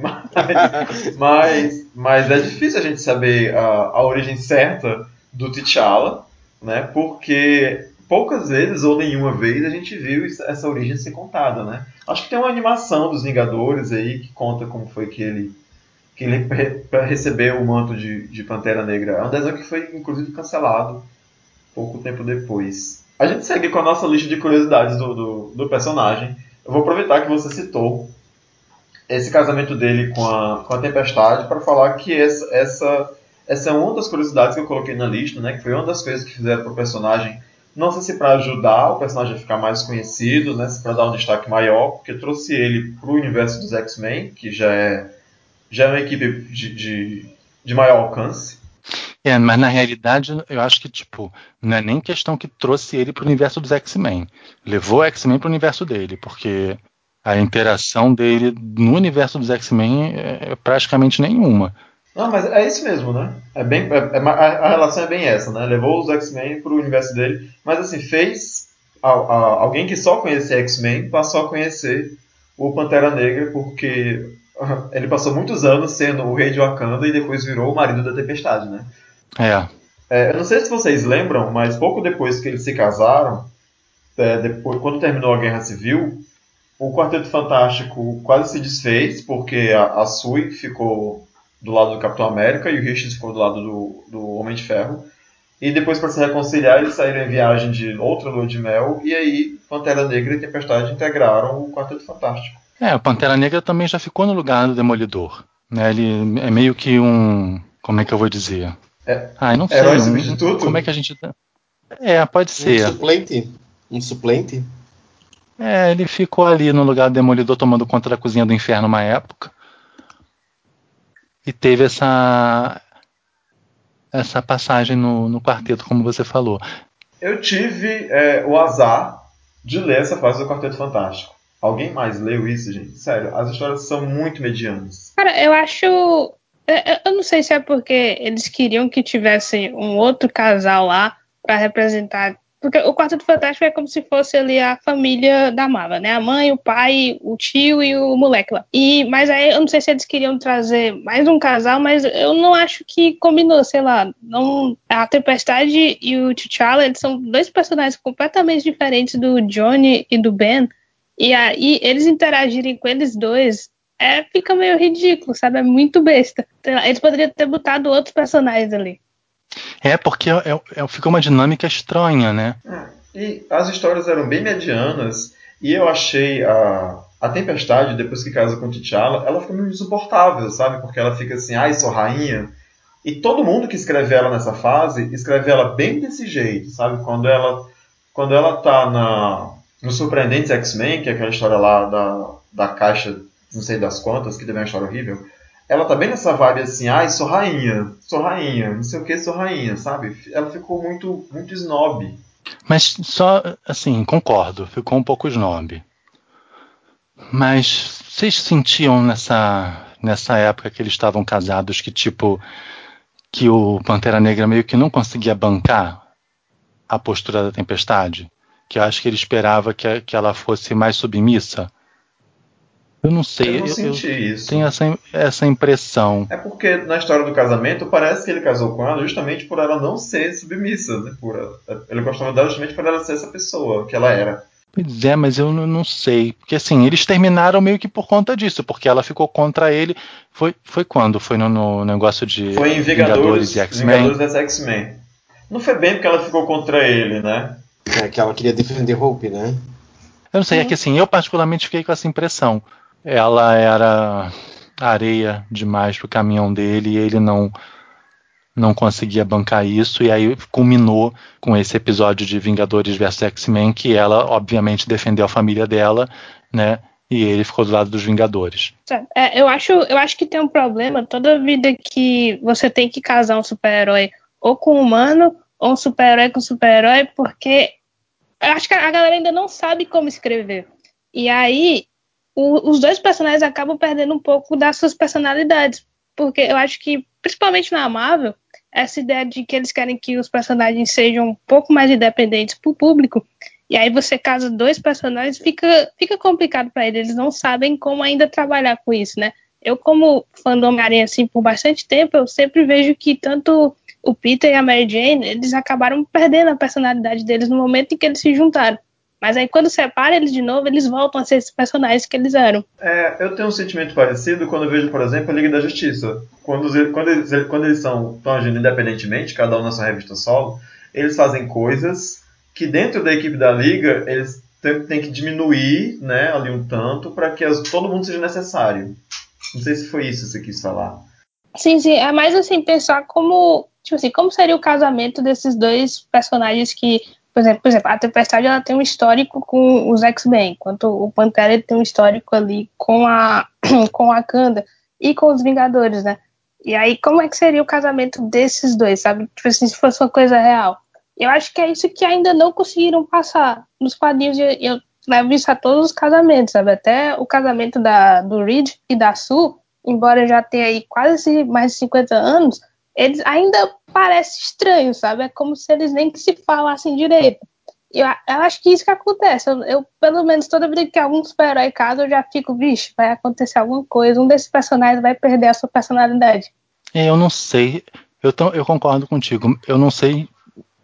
Mas, *laughs* mas, mas, é difícil a gente saber a, a origem certa do T'Challa, né? Porque poucas vezes ou nenhuma vez a gente viu essa origem ser contada, né? Acho que tem uma animação dos Vingadores aí que conta como foi que ele que ele recebeu o manto de, de Pantera Negra. É um desenho que foi inclusive cancelado pouco tempo depois. A gente segue com a nossa lista de curiosidades do, do, do personagem. Eu vou aproveitar que você citou esse casamento dele com a, com a Tempestade para falar que essa, essa, essa é uma das curiosidades que eu coloquei na lista, né? Que foi uma das coisas que fizeram para o personagem, não sei se para ajudar o personagem a ficar mais conhecido, né? Se para dar um destaque maior, porque trouxe ele para o universo dos X-Men, que já é, já é uma equipe de, de, de maior alcance. É, mas na realidade eu acho que tipo não é nem questão que trouxe ele para o universo dos X-Men, levou o X-Men para o universo dele, porque a interação dele no universo dos X-Men é, é praticamente nenhuma. Não, mas é isso mesmo, né? É bem, é, é, a, relação é bem essa, né? Levou os X-Men para o universo dele, mas assim, fez a, a, alguém que só conhecia X-Men passou a conhecer o Pantera Negra, porque *laughs* ele passou muitos anos sendo o rei de Wakanda e depois virou o marido da Tempestade, né? É. é eu não sei se vocês lembram, mas pouco depois que eles se casaram, é, depois, quando terminou a Guerra Civil, o Quarteto Fantástico quase se desfez, porque a, a Sui ficou do lado do Capitão América e o Richards ficou do lado do, do Homem de Ferro. E depois, para se reconciliar, eles saíram em viagem de outra lua de mel. E aí, Pantera Negra e Tempestade integraram o Quarteto Fantástico. É, o Pantera Negra também já ficou no lugar do Demolidor. Né? Ele é meio que um. Como é que eu vou dizer? É, Ah, eu não sei. herói um- substituto? como é que a gente. É, pode Um ser. suplente? Um suplente? É, ele ficou ali no lugar do Demolidor tomando conta da cozinha do inferno uma época. E teve essa essa passagem no, no quarteto, como você falou. Eu tive é, o azar de ler essa fase do Quarteto Fantástico. Alguém mais leu isso, gente? Sério, as histórias são muito medianas. Cara, eu acho. eu- eu- Eu não sei se é porque eles queriam que tivesse um outro casal lá pra representar. Porque o Quarteto Fantástico é como se fosse ali a família da Marvel, né? A mãe, o pai, o tio e o moleque lá. E, mas aí eu não sei se eles queriam trazer mais um casal, mas eu não acho que combinou, sei lá. Não, a Tempestade e o T'Challa, eles são dois personagens completamente diferentes do Johnny e do Ben. E aí eles interagirem com eles dois é, fica meio ridículo, sabe? É muito besta. Lá, Eles poderiam ter botado outros personagens ali. É, porque é, é- fica uma dinâmica estranha, né? E as histórias eram bem medianas. E eu achei a, a Tempestade, depois que casa com T'Challa, ela fica meio insuportável, sabe? Porque ela fica assim, ai, sou rainha. E todo mundo que escreve ela nessa fase, escreve ela bem desse jeito, sabe? Quando ela, quando ela tá na, no Surpreendentes X-Men, que é aquela história lá da, da caixa, não sei das quantas, que também é uma história horrível, ela tá bem nessa vibe assim, ai, sou rainha, sou rainha, não sei o que, sou rainha, sabe? Ela ficou muito, muito snob. Mas só, assim, concordo, ficou um pouco snob. Mas vocês sentiam nessa, nessa época que eles estavam casados que, tipo, que o Pantera Negra meio que não conseguia bancar a postura da Tempestade? Que eu acho que ele esperava que, que ela fosse mais submissa? Eu não sei, Eu não eu, eu senti isso. tenho essa, essa impressão. É porque na história do casamento parece que ele casou com ela justamente por ela não ser submissa, né? Por ela- ele gostava dela justamente por ela ser essa pessoa que ela era. Pois é, mas eu não, sei. Porque assim, eles terminaram meio que por conta disso, porque ela ficou contra ele. Foi, foi quando? Foi no, no negócio de Foi em Vingadores, e X-Men? Vingadores vs X-Men. Não foi bem porque ela ficou contra ele, né? É, que ela queria defender Hope, né? Eu não sei, é que assim, eu particularmente fiquei com essa impressão. Ela era areia demais pro caminhão dele e ele não não conseguia bancar isso e aí culminou com esse episódio de Vingadores vs X-Men que ela obviamente defendeu a família dela, né? E ele ficou do lado dos Vingadores. É, eu, acho, eu acho que tem um problema toda vida que você tem que casar um super-herói ou com um humano ou um super-herói com super-herói, porque eu acho que a galera ainda não sabe como escrever. E aí o- os dois personagens acabam perdendo um pouco das suas personalidades. Porque eu acho que, principalmente na Marvel, essa ideia de que eles querem que os personagens sejam um pouco mais independentes pro público, e aí você casa dois personagens, fica, fica complicado para eles. Eles não sabem como ainda trabalhar com isso, né? Eu, como fã do Homem-Aranha, assim, por bastante tempo, eu sempre vejo que tanto o Peter e a Mary Jane, eles acabaram perdendo a personalidade deles no momento em que eles se juntaram. Mas aí quando separa eles de novo, eles voltam a ser esses personagens que eles eram. É, eu tenho um sentimento parecido quando eu vejo, por exemplo, a Liga da Justiça. Quando, os- quando eles, quando eles são, estão agindo independentemente, cada um na sua revista solo, eles fazem coisas que dentro da equipe da Liga eles têm, têm que diminuir né, ali um tanto para que as- todo mundo seja necessário. Não sei se foi isso que você quis falar. Sim, sim. É mais assim, pensar como. Tipo assim, como seria o casamento desses dois personagens que. Por exemplo, por exemplo, a Tempestade ela tem um histórico com os X-Men, enquanto o Pantera ele tem um histórico ali com a *clears throat* com a Kanda e com os Vingadores, né? E aí, como é que seria o casamento desses dois, sabe? Tipo assim, se fosse uma coisa real. Eu acho que é isso que ainda não conseguiram passar nos quadrinhos. e Eu, levo isso a todos os casamentos, sabe? Até o casamento da, do Reed e da Sue, embora já tenha aí quase mais de 50 anos, eles ainda parece estranho, sabe? É como se eles nem que se falassem direito. Eu, eu acho que isso que acontece. Eu, eu, pelo menos, toda vez que algum super-herói casa, eu já fico, vixe, vai acontecer alguma coisa. Um desses personagens vai perder a sua personalidade. É, Eu não sei, eu, tão- eu concordo contigo, eu não sei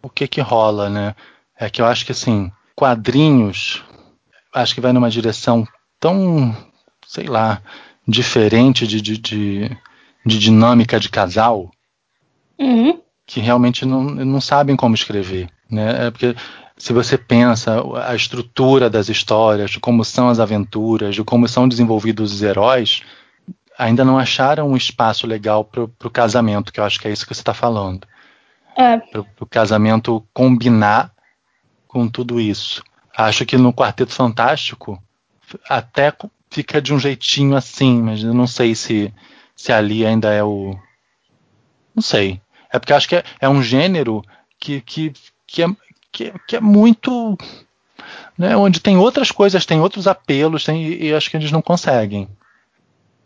o que que rola, né? É que eu acho que assim, quadrinhos, acho que vai numa direção tão, sei lá, diferente de, de, de, de dinâmica de casal, Uhum. que realmente não, não sabem como escrever. Né? É porque se você pensa a estrutura das histórias, de como são as aventuras, de como são desenvolvidos os heróis, ainda não acharam um espaço legal para o casamento, que eu acho que é isso que você está falando. É. Para o casamento combinar com tudo isso. Acho que no Quarteto Fantástico até fica de um jeitinho assim, mas eu não sei se, se ali ainda é o. Não sei. É porque acho que é, é um gênero que, que, que, é, que, que é muito. Né, onde tem outras coisas, tem outros apelos, tem, e, e acho que eles não conseguem.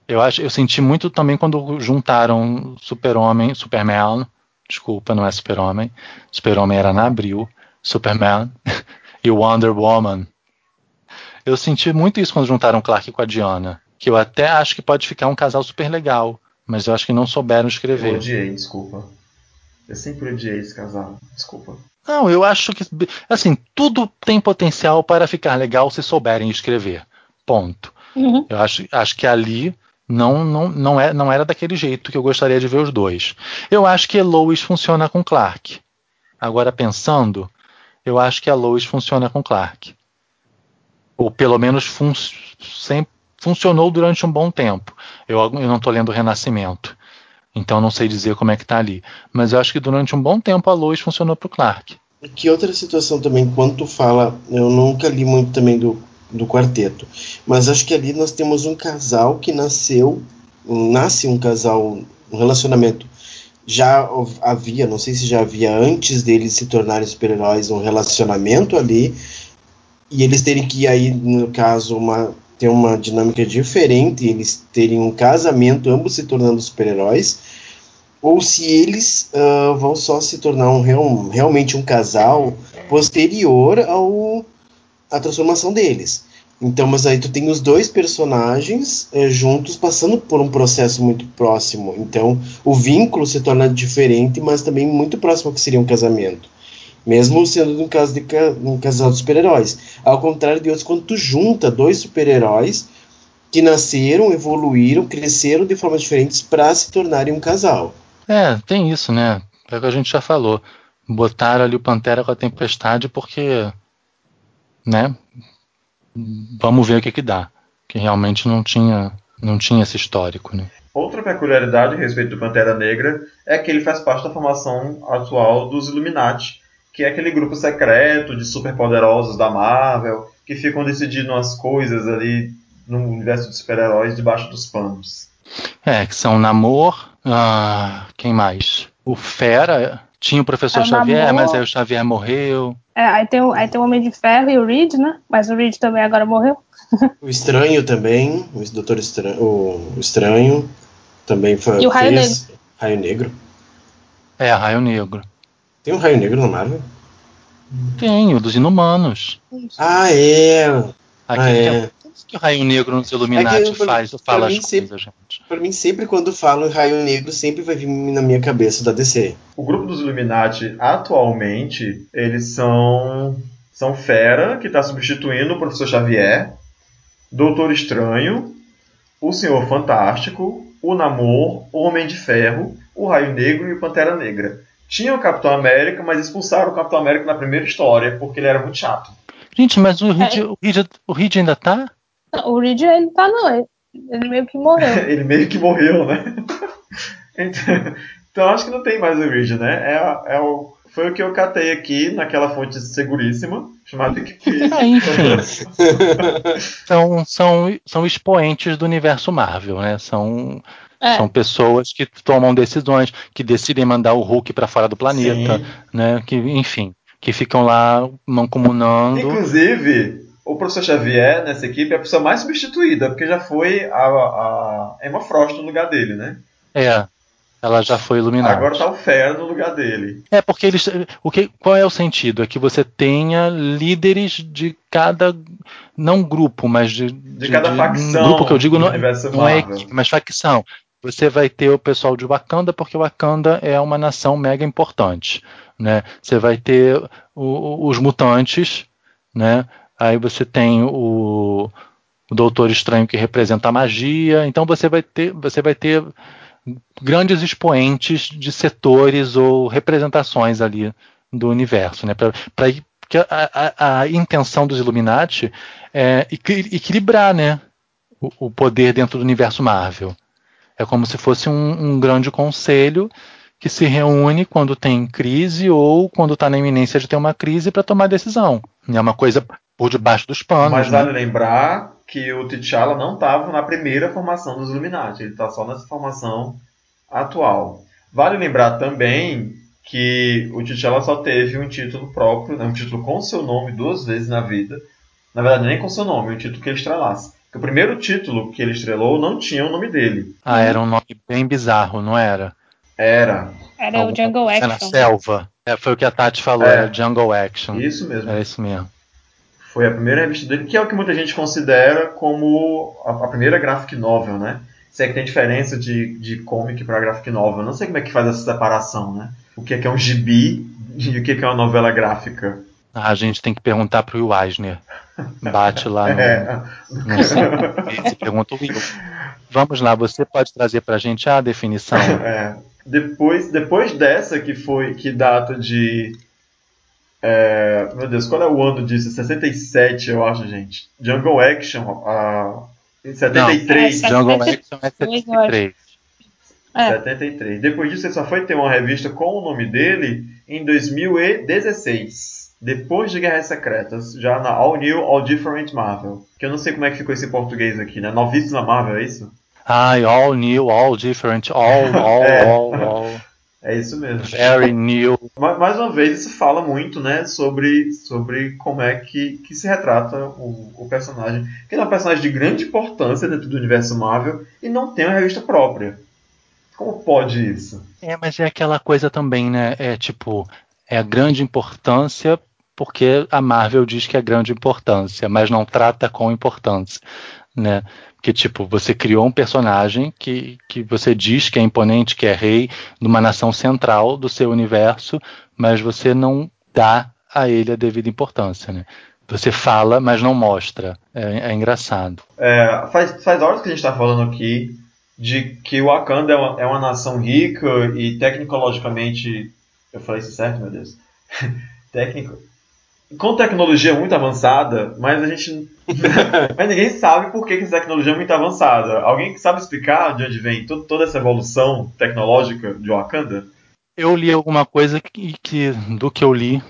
Eu acho, eu senti muito também quando juntaram Super-Homem, Superman, desculpa, não é Super-Homem. Super-Homem era na Abril, Superman *laughs* e Wonder Woman. Eu senti muito isso quando juntaram Clark com a Diana, que eu até acho que pode ficar um casal super legal, mas eu acho que não souberam escrever. Eu odiei, desculpa. Eu sempre odiei esse casal, desculpa. Não, eu acho que assim, tudo tem potencial para ficar legal se souberem escrever. Ponto. Uhum. Eu acho, acho que ali não, não, não, é, não era daquele jeito que eu gostaria de ver os dois. Eu acho que Lois funciona com Clark. Agora pensando, eu acho que a Lois funciona com Clark. Ou pelo menos fun sempre funcionou durante um bom tempo. Eu, eu não estou lendo Renascimento. Então não sei dizer como é que está ali. Mas eu acho que durante um bom tempo a Lois funcionou para o Clark. Que outra situação também, quando tu fala, eu nunca li muito também do, do quarteto, mas acho que ali nós temos um casal que nasceu, nasce um casal, um relacionamento já havia, não sei se já havia antes deles se tornarem super-heróis, um relacionamento ali, e eles terem que aí, no caso, uma, ter uma dinâmica diferente, eles terem um casamento, ambos se tornando super-heróis, ou se eles uh, vão só se tornar um, real, realmente um casal posterior ao a transformação deles. Então, mas aí tu tem os dois personagens é, juntos passando por um processo muito próximo. Então, o vínculo se torna diferente, mas também muito próximo que seria um casamento. Mesmo sendo no caso de um casal de super-heróis. Ao contrário de outros, quando tu junta dois super-heróis que nasceram, evoluíram, cresceram de formas diferentes para se tornarem um casal. É, tem isso, né? É o que a gente já falou. Botaram ali o Pantera com a Tempestade porque, né? vamos ver o que que dá. Que realmente não tinha, não tinha esse histórico, né? Outra peculiaridade a respeito do Pantera Negra é que ele faz parte da formação atual dos Illuminati, que é aquele grupo secreto de superpoderosos da Marvel, que ficam decidindo as coisas ali no universo de super-heróis debaixo dos panos. É, que são Namor, ah, quem mais? O Fera, tinha o professor É, Xavier, Namor. mas aí o Xavier morreu. É, aí, tem o, aí tem o Homem de Ferro e o Reed, né? Mas o Reed também agora morreu. *laughs* O Estranho também, o Doutor Estranho, o Estranho também foi, E o Raio fez Raio Negro. É, Raio Negro. Tem um Raio Negro na Marvel? Tem, o dos Inumanos. Ah, é. Aqui Ah, que, é. que o Raio Negro nos Illuminati É que faz, pra fala mim as sempre- coisas, gente. Pra mim, sempre quando falo em Raio Negro, sempre vai vir na minha cabeça da DC. O grupo dos Illuminati, atualmente, eles são são Fera, que está substituindo o Professor Xavier, Doutor Estranho, o Senhor Fantástico, o Namor, o Homem de Ferro, o Raio Negro e o Pantera Negra. Tinha o Capitão América, mas expulsaram o Capitão América na primeira história, porque ele era muito chato. Gente, mas o Reed, É. o Reed, o Reed ainda tá? Não, O Reed, ele tá não. Ele, meio que morreu. *laughs* ele meio que morreu, né? *laughs* então, então acho que não tem mais o Reed, né? É, é o, foi o que eu catei aqui naquela fonte seguríssima, chamada Wikipedia. Ah, *laughs* enfim. são, são, são expoentes do universo Marvel, né? São, É, são pessoas que tomam decisões, que decidem mandar o Hulk para fora do planeta, Sim. né? Que, enfim, que ficam lá mancomunando. Inclusive, o professor Xavier nessa equipe é a pessoa mais substituída, porque já foi a, a Emma Frost no lugar dele, né? É, ela já foi iluminada. Agora tá o Fera no lugar dele. É porque eles, o que, qual é o sentido? É que você tenha líderes de cada, não grupo, mas de, de, cada facção grupo que eu digo não, não é equipe, mas facção. Você vai ter o pessoal de Wakanda porque Wakanda é uma nação mega importante, né? Você vai ter o- os mutantes, né? Aí você tem o, o Doutor Estranho que representa a magia. Então você vai ter, você vai ter grandes expoentes de setores ou representações ali do universo, né? Para porque a, a, a, intenção dos Illuminati é equilibrar né, o, o, poder dentro do universo Marvel. É como se fosse um, um grande conselho que se reúne quando tem crise ou quando está na iminência de ter uma crise para tomar decisão. É uma coisa por debaixo dos panos. Mas né? vale lembrar que o T'Challa não estava na primeira formação dos Illuminati, ele está só nessa formação atual. Vale lembrar também que o T'Challa só teve um título próprio, né, um título com seu nome duas vezes na vida. Na verdade, nem com seu nome, um título que ele estrelasse. o primeiro título que ele estrelou não tinha o nome dele. Ah, era um nome bem bizarro, não era? Era. Era o Jungle Action. Na selva. É, foi o que a Tati falou, é. era Jungle Action. Isso mesmo. É isso mesmo. Foi a primeira revista dele, que é o que muita gente considera como a, a primeira graphic novel, né? Se é que tem diferença de, de comic para graphic novel. Não sei como é que faz essa separação, né? o que é, que é um gibi e o que é, que é uma novela gráfica. Ah, a gente tem que perguntar pro Will Eisner. Bate lá no, *laughs* é. no se pergunta o Will. Vamos lá, você pode trazer para a gente a definição? É. Depois, depois dessa que foi que data de é, meu Deus, qual é o ano disso? 67, eu acho, gente. Jungle Action, a, 73. Não, Jungle Action é 73. É. 73. Depois disso, ele só foi ter uma revista com o nome dele em 2016. Depois de Guerras Secretas, já na All New, All Different Marvel. Que eu não sei como é que ficou esse português aqui, né? Novíssima Marvel, é isso? Ai, All New, All Different, All, *laughs* All, é. all, all. É isso mesmo. Very new. Mais uma vez, isso fala muito, né, sobre, sobre como é que, que se retrata o, o personagem. Que ele é um personagem de grande importância dentro do universo Marvel e não tem uma revista própria. Como pode isso? É, mas é aquela coisa também, né? É tipo, é a grande importância porque a Marvel diz que é grande importância, mas não trata com importância, né? Porque, tipo, você criou um personagem que, que você diz que é imponente, que é rei de uma nação central do seu universo, mas você não dá a ele a devida importância, né? Você fala, mas não mostra. É, é engraçado. É, faz, faz horas que a gente está falando aqui de que o Wakanda é uma, é uma nação rica e tecnologicamente. Eu falei isso certo, meu Deus? *laughs* Técnico. Com tecnologia muito avançada, mas a gente. *laughs* mas ninguém sabe por que, que essa tecnologia é muito avançada. Alguém sabe explicar de onde vem to toda essa evolução tecnológica de Wakanda? Eu li alguma coisa que, que do que eu li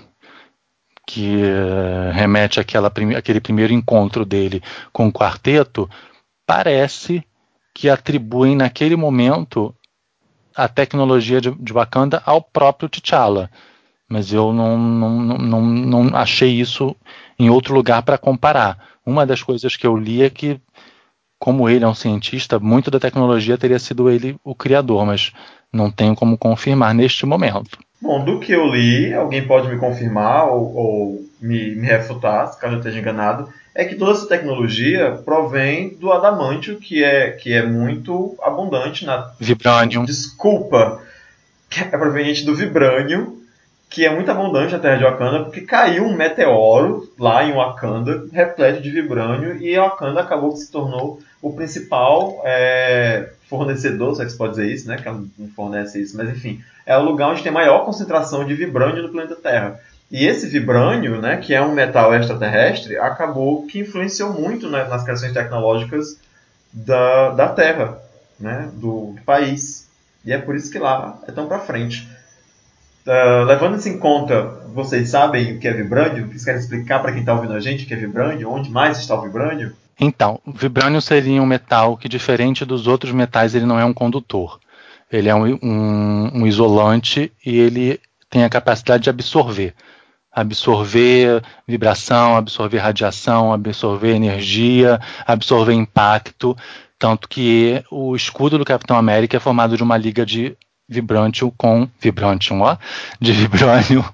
que uh, remete àquela, àquele primeiro encontro dele com o quarteto, parece que atribuem naquele momento a tecnologia de, de Wakanda ao próprio T'Challa. Mas eu não, não, não, não achei isso em outro lugar para comparar. Uma das coisas que eu li é que, como ele é um cientista, muito da tecnologia teria sido ele o criador, mas não tenho como confirmar neste momento. Bom, do que eu li, alguém pode me confirmar ou, ou me, me refutar, caso eu esteja enganado é que toda essa tecnologia provém do adamantio, que é, que é muito abundante na. Vibranium. Desculpa. É proveniente do vibrânio, que é muito abundante na Terra de Wakanda, porque caiu um meteoro lá em Wakanda, repleto de vibrânio, e Wakanda acabou que se tornou o principal é, fornecedor, se é que se pode dizer isso, né? Que não fornece isso, mas enfim, é o lugar onde tem maior concentração de vibrânio no planeta Terra. E esse vibrânio, né, que é um metal extraterrestre, acabou que influenciou muito né, nas criações tecnológicas da, da Terra, né, do, país. E é por isso que lá é tão para frente. Uh, levando isso em conta, vocês sabem o que é vibrânio? Vocês querem explicar para quem está ouvindo a gente o que é vibrânio? Onde mais está o vibrânio? Então, o vibrânio seria um metal que, diferente dos outros metais, ele não é um condutor. Ele é um, um, um isolante e ele tem a capacidade de absorver absorver vibração, absorver radiação, absorver energia, absorver impacto, tanto que o escudo do Capitão América é formado de uma liga de vibrantium com vibrantium, ó, de vibrânio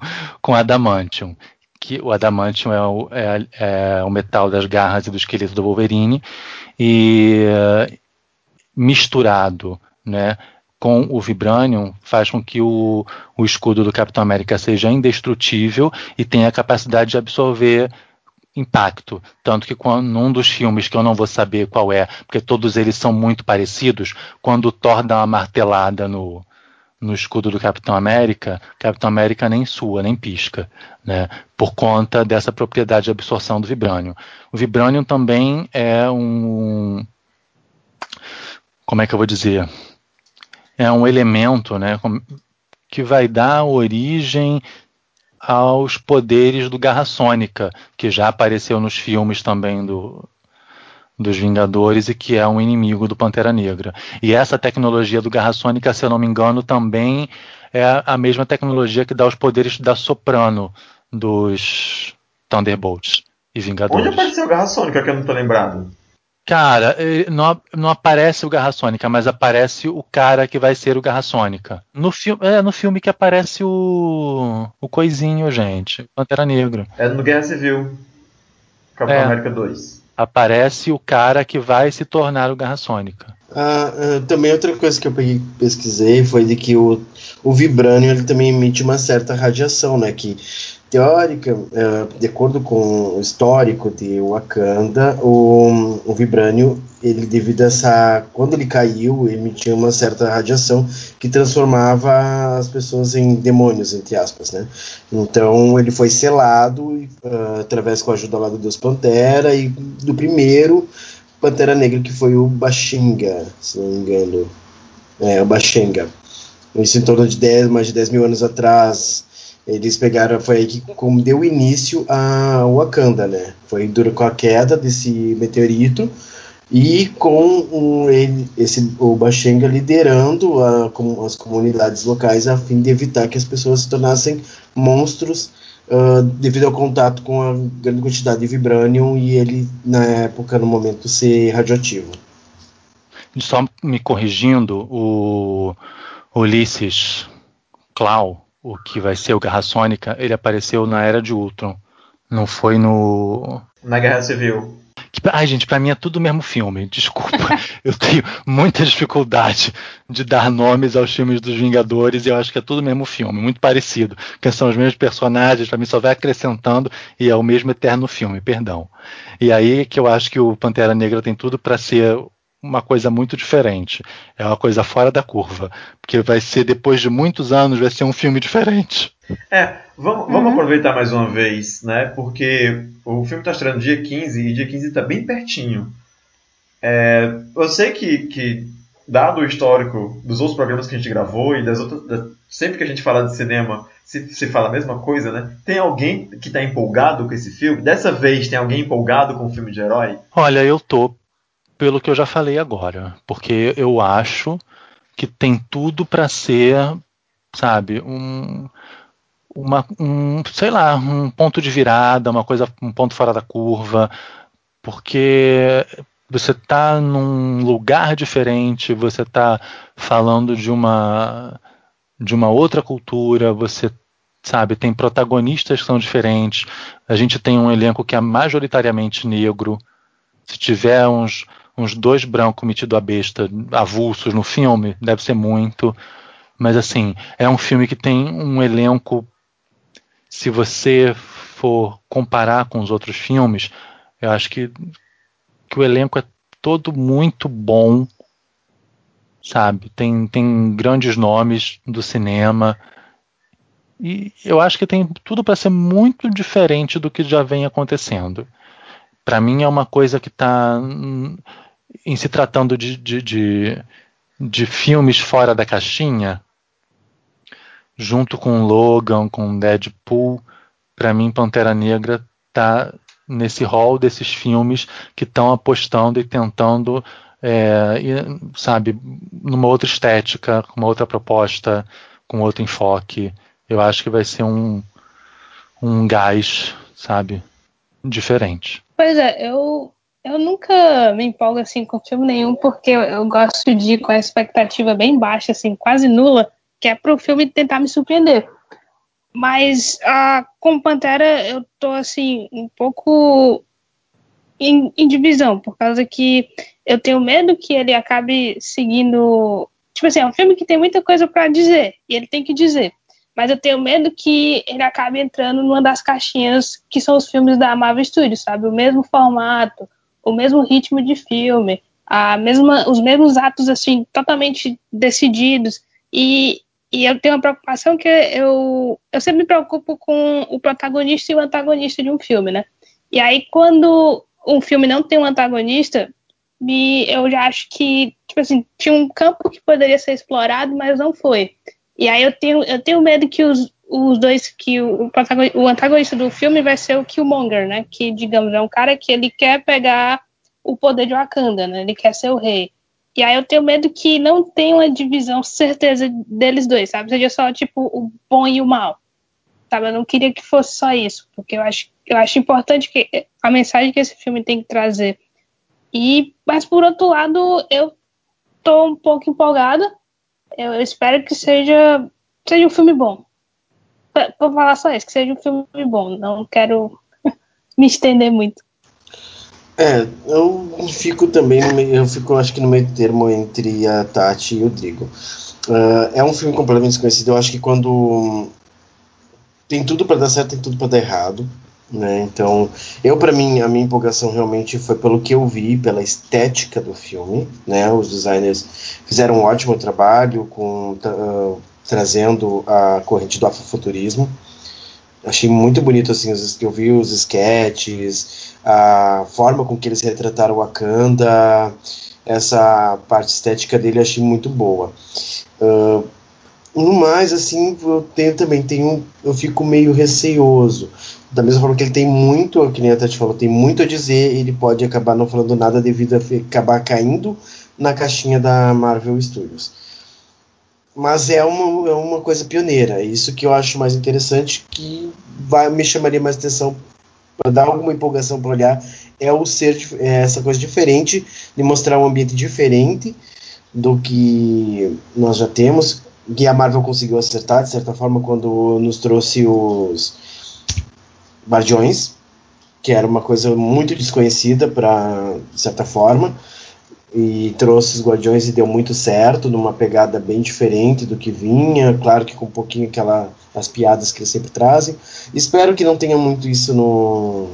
com adamantium. Que o adamantium é o, é, é o metal das garras e do esqueleto do Wolverine e misturado, né, com o Vibranium faz com que o, o escudo do Capitão América seja indestrutível e tenha a capacidade de absorver impacto. Tanto que quando, num dos filmes, que eu não vou saber qual é, porque todos eles são muito parecidos, quando o Thor dá uma martelada no, no escudo do Capitão América, Capitão América nem sua, nem pisca, né? Por conta dessa propriedade de absorção do vibrânio. O vibrânio também é um. Como é que eu vou dizer? É um elemento, né? Que vai dar origem aos poderes do Garra Sônica, que já apareceu nos filmes também do, dos Vingadores e que é um inimigo do Pantera Negra. E essa tecnologia do Garra Sônica, se eu não me engano, também é a mesma tecnologia que dá os poderes da Soprano dos Thunderbolts e Vingadores. Onde apareceu o Garra Sônica que eu não tô lembrado? Cara, não, não aparece o Garra Sônica, mas aparece o cara que vai ser o Garra Sônica. No, fi é no filme que aparece o, o Coisinho, gente. Pantera Negra. É no Guerra Civil. Capitão é. América 2 aparece o cara que vai se tornar o Garra Sônica. Ah, ah, também outra coisa que eu peguei, pesquisei foi de que o, o vibrânio ele também emite uma certa radiação, né? Que teórica, uh, de acordo com o histórico de Wakanda, o, o vibrânio, ele devido a essa, quando ele caiu, emitia uma certa radiação que transformava as pessoas em demônios, entre aspas, né? Então ele foi selado uh, através com a ajuda lá do Deus Pantera e do primeiro Pantera Negra que foi o Bashinga, se não me engano, é o Bashenga. Isso em torno de 10, mais de 10 mil anos atrás eles pegaram, foi aí que como deu início a Wakanda, né? Foi com a queda desse meteorito e com um, ele, esse, o Bashenga liderando a, com, as comunidades locais a fim de evitar que as pessoas se tornassem monstros uh, devido ao contato com a grande quantidade de vibranium e ele, na época, no momento, ser radioativo. Só me corrigindo, o Ulisses Clau, o que vai ser o Guerra Sônica, ele apareceu na Era de Ultron. Não foi no. Na Guerra Civil. Ai, gente, pra mim é tudo o mesmo filme. *laughs* Desculpa. eu tenho muita dificuldade de dar nomes aos filmes dos Vingadores e eu acho que é tudo o mesmo filme, muito parecido. Que são os mesmos personagens, pra mim só vai acrescentando e é o mesmo eterno filme, perdão. E aí que eu acho que o Pantera Negra tem tudo para ser uma coisa muito diferente. É uma coisa fora da curva. Porque vai ser, depois de muitos anos, vai ser um filme diferente. É, vamos, vamos uhum. aproveitar mais uma vez, né? Porque o filme está estreando dia 15 e dia 15 está bem pertinho. É, eu sei que, que, dado o histórico dos outros programas que a gente gravou e das outras. Da, sempre que a gente fala de cinema, se, se fala a mesma coisa, né? Tem alguém que está empolgado com esse filme? Dessa vez, tem alguém empolgado com o filme de herói? Olha, eu tô pelo que eu já falei agora, porque eu acho que tem tudo para ser, sabe, um, uma, um, sei lá, um ponto de virada, uma coisa, um ponto fora da curva, porque você está num lugar diferente, você está falando de uma de uma outra cultura, você sabe, tem protagonistas que são diferentes. A gente tem um elenco que é majoritariamente negro. Se tiver uns uns dois brancos metidos a besta avulsos no filme, deve ser muito. Mas assim, é um filme que tem um elenco. Se você for comparar com os outros filmes, eu acho que, que o elenco é todo muito bom, sabe? Tem, tem grandes nomes do cinema. E eu acho que tem tudo para ser muito diferente do que já vem acontecendo. Para mim é uma coisa que está em se tratando de, de, de, de filmes fora da caixinha, junto com Logan, com Deadpool, para mim Pantera Negra tá nesse hall desses filmes que estão apostando e tentando, é, sabe, numa outra estética, com uma outra proposta, com outro enfoque. Eu acho que vai ser um, um gás, sabe, diferente. Pois é, eu eu nunca me empolgo assim com filme nenhum, porque eu, gosto de ir com a expectativa bem baixa, assim, quase nula, que é pro filme tentar me surpreender. Mas ah, com Pantera eu tô assim, um pouco em, em, divisão, por causa que eu tenho medo que ele acabe seguindo. Tipo assim, é um filme que tem muita coisa para dizer, e ele tem que dizer. mas eu tenho medo que ele acabe entrando numa das caixinhas que são os filmes da Marvel Studios, sabe? O mesmo formato, o mesmo ritmo de filme, a mesma, os mesmos atos assim totalmente decididos e, e eu tenho uma preocupação que eu, eu sempre me preocupo com o protagonista e o antagonista de um filme, né? E aí quando um filme não tem um antagonista, me, eu já acho que tipo assim tinha um campo que poderia ser explorado, mas não foi. E aí eu tenho eu tenho medo que os, os dois que o, o antagonista do filme vai ser o Killmonger, né? Que digamos é um cara que ele quer pegar o poder de Wakanda, né? Ele quer ser o rei. E aí eu tenho medo que não tenha uma divisão certeza deles dois, sabe? Seja só tipo o bom e o mal. Sabe? Eu não queria que fosse só isso, porque eu acho, eu acho importante que a mensagem que esse filme tem que trazer. E mas por outro lado, eu tô um pouco empolgada. Eu espero que seja seja um filme bom. Vou falar só isso, que seja um filme bom. Não quero *laughs* me estender muito. É, eu fico também, eu fico acho que no meio termo entre a Tati e o Drigo. Uh, é um filme completamente desconhecido. Eu acho que quando tem tudo para dar certo, tem tudo para dar errado. Né? Então, eu para mim a minha empolgação realmente foi pelo que eu vi, pela estética do filme. Né? Os designers fizeram um ótimo trabalho com uh, trazendo a corrente do afrofuturismo. Achei muito bonito assim, os, eu vi os sketches, a forma com que eles retrataram Wakanda, essa parte estética dele achei muito boa. Uh, no mais, assim, eu tenho também tenho, eu fico meio receoso. Da mesma forma que ele tem muito, que nem a Tati falou, tem muito a dizer, ele pode acabar não falando nada devido a acabar caindo na caixinha da Marvel Studios mas é uma, é uma coisa pioneira. É isso que eu acho mais interessante, que vai, me chamaria mais atenção para dar alguma empolgação para olhar, é o ser é essa coisa diferente, de mostrar um ambiente diferente do que nós já temos, que a Marvel conseguiu acertar, de certa forma, quando nos trouxe os Guardiões, que era uma coisa muito desconhecida, para de certa forma e trouxe os Guardiões e deu muito certo, numa pegada bem diferente do que vinha, claro que com um pouquinho aquela as piadas que eles sempre trazem. Espero que não tenha muito isso no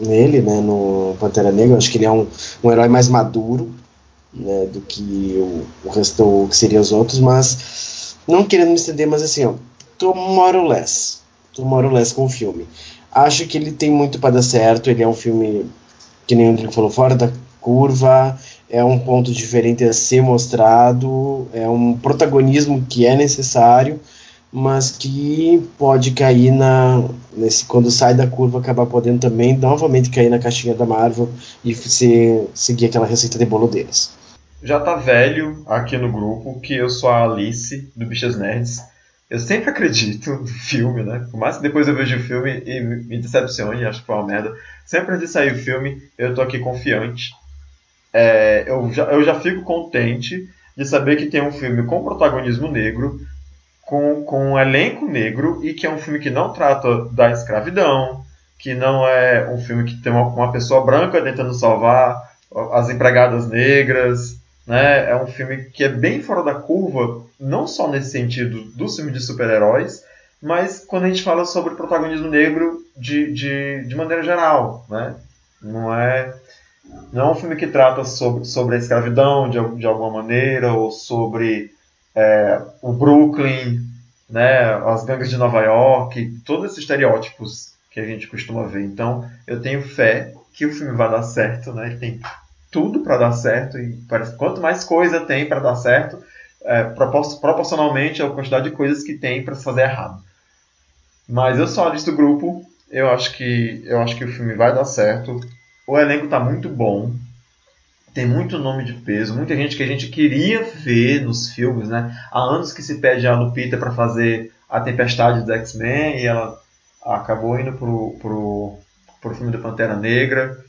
nele, né, no Pantera Negra. Acho que ele é um, um herói mais maduro, né, do que o, o resto o que seriam os outros, mas não querendo me estender, mas assim, ó, or less, or less com o filme. Acho que ele tem muito para dar certo, ele é um filme que nem o Rodrigo falou, fora da curva, é um ponto diferente a ser mostrado, é um protagonismo que é necessário, mas que pode cair na nesse quando sai da curva acabar podendo também novamente cair na caixinha da Marvel e ser, seguir aquela receita de bolo deles. Já tá velho aqui no grupo que eu sou a Alice do Bichas Nerds. Eu sempre acredito no filme, né? Por mais que depois eu veja o filme e me decepcione, acho que foi uma merda. Sempre antes de sair o filme, eu tô aqui confiante é, eu, já, eu já fico contente de saber que tem um filme com protagonismo negro, com, com um elenco negro, e que é um filme que não trata da escravidão, que não é um filme que tem uma, uma pessoa branca tentando salvar as empregadas negras, né? É um filme que é bem fora da curva, não só nesse sentido do filme de super-heróis, mas quando a gente fala sobre protagonismo negro de, de, de maneira geral, né? Não é não é um filme que trata sobre, sobre a escravidão de, de alguma maneira, ou sobre é, o Brooklyn, né, as gangues de Nova York, todos esses estereótipos que a gente costuma ver. Então, eu tenho fé que o filme vai dar certo, né? Ele tem tudo para dar certo e parece quanto mais coisa tem para dar certo, é, proporcionalmente à quantidade de coisas que tem para se fazer errado. Mas eu sou a lista do grupo, eu acho que eu acho que o filme vai dar certo. O elenco tá muito bom. Tem muito nome de peso, muita gente que a gente queria ver nos filmes, né? Há anos que se pede a Lupita para fazer a Tempestade dos X-Men e ela acabou indo pro, pro, pro filme do Pantera Negra.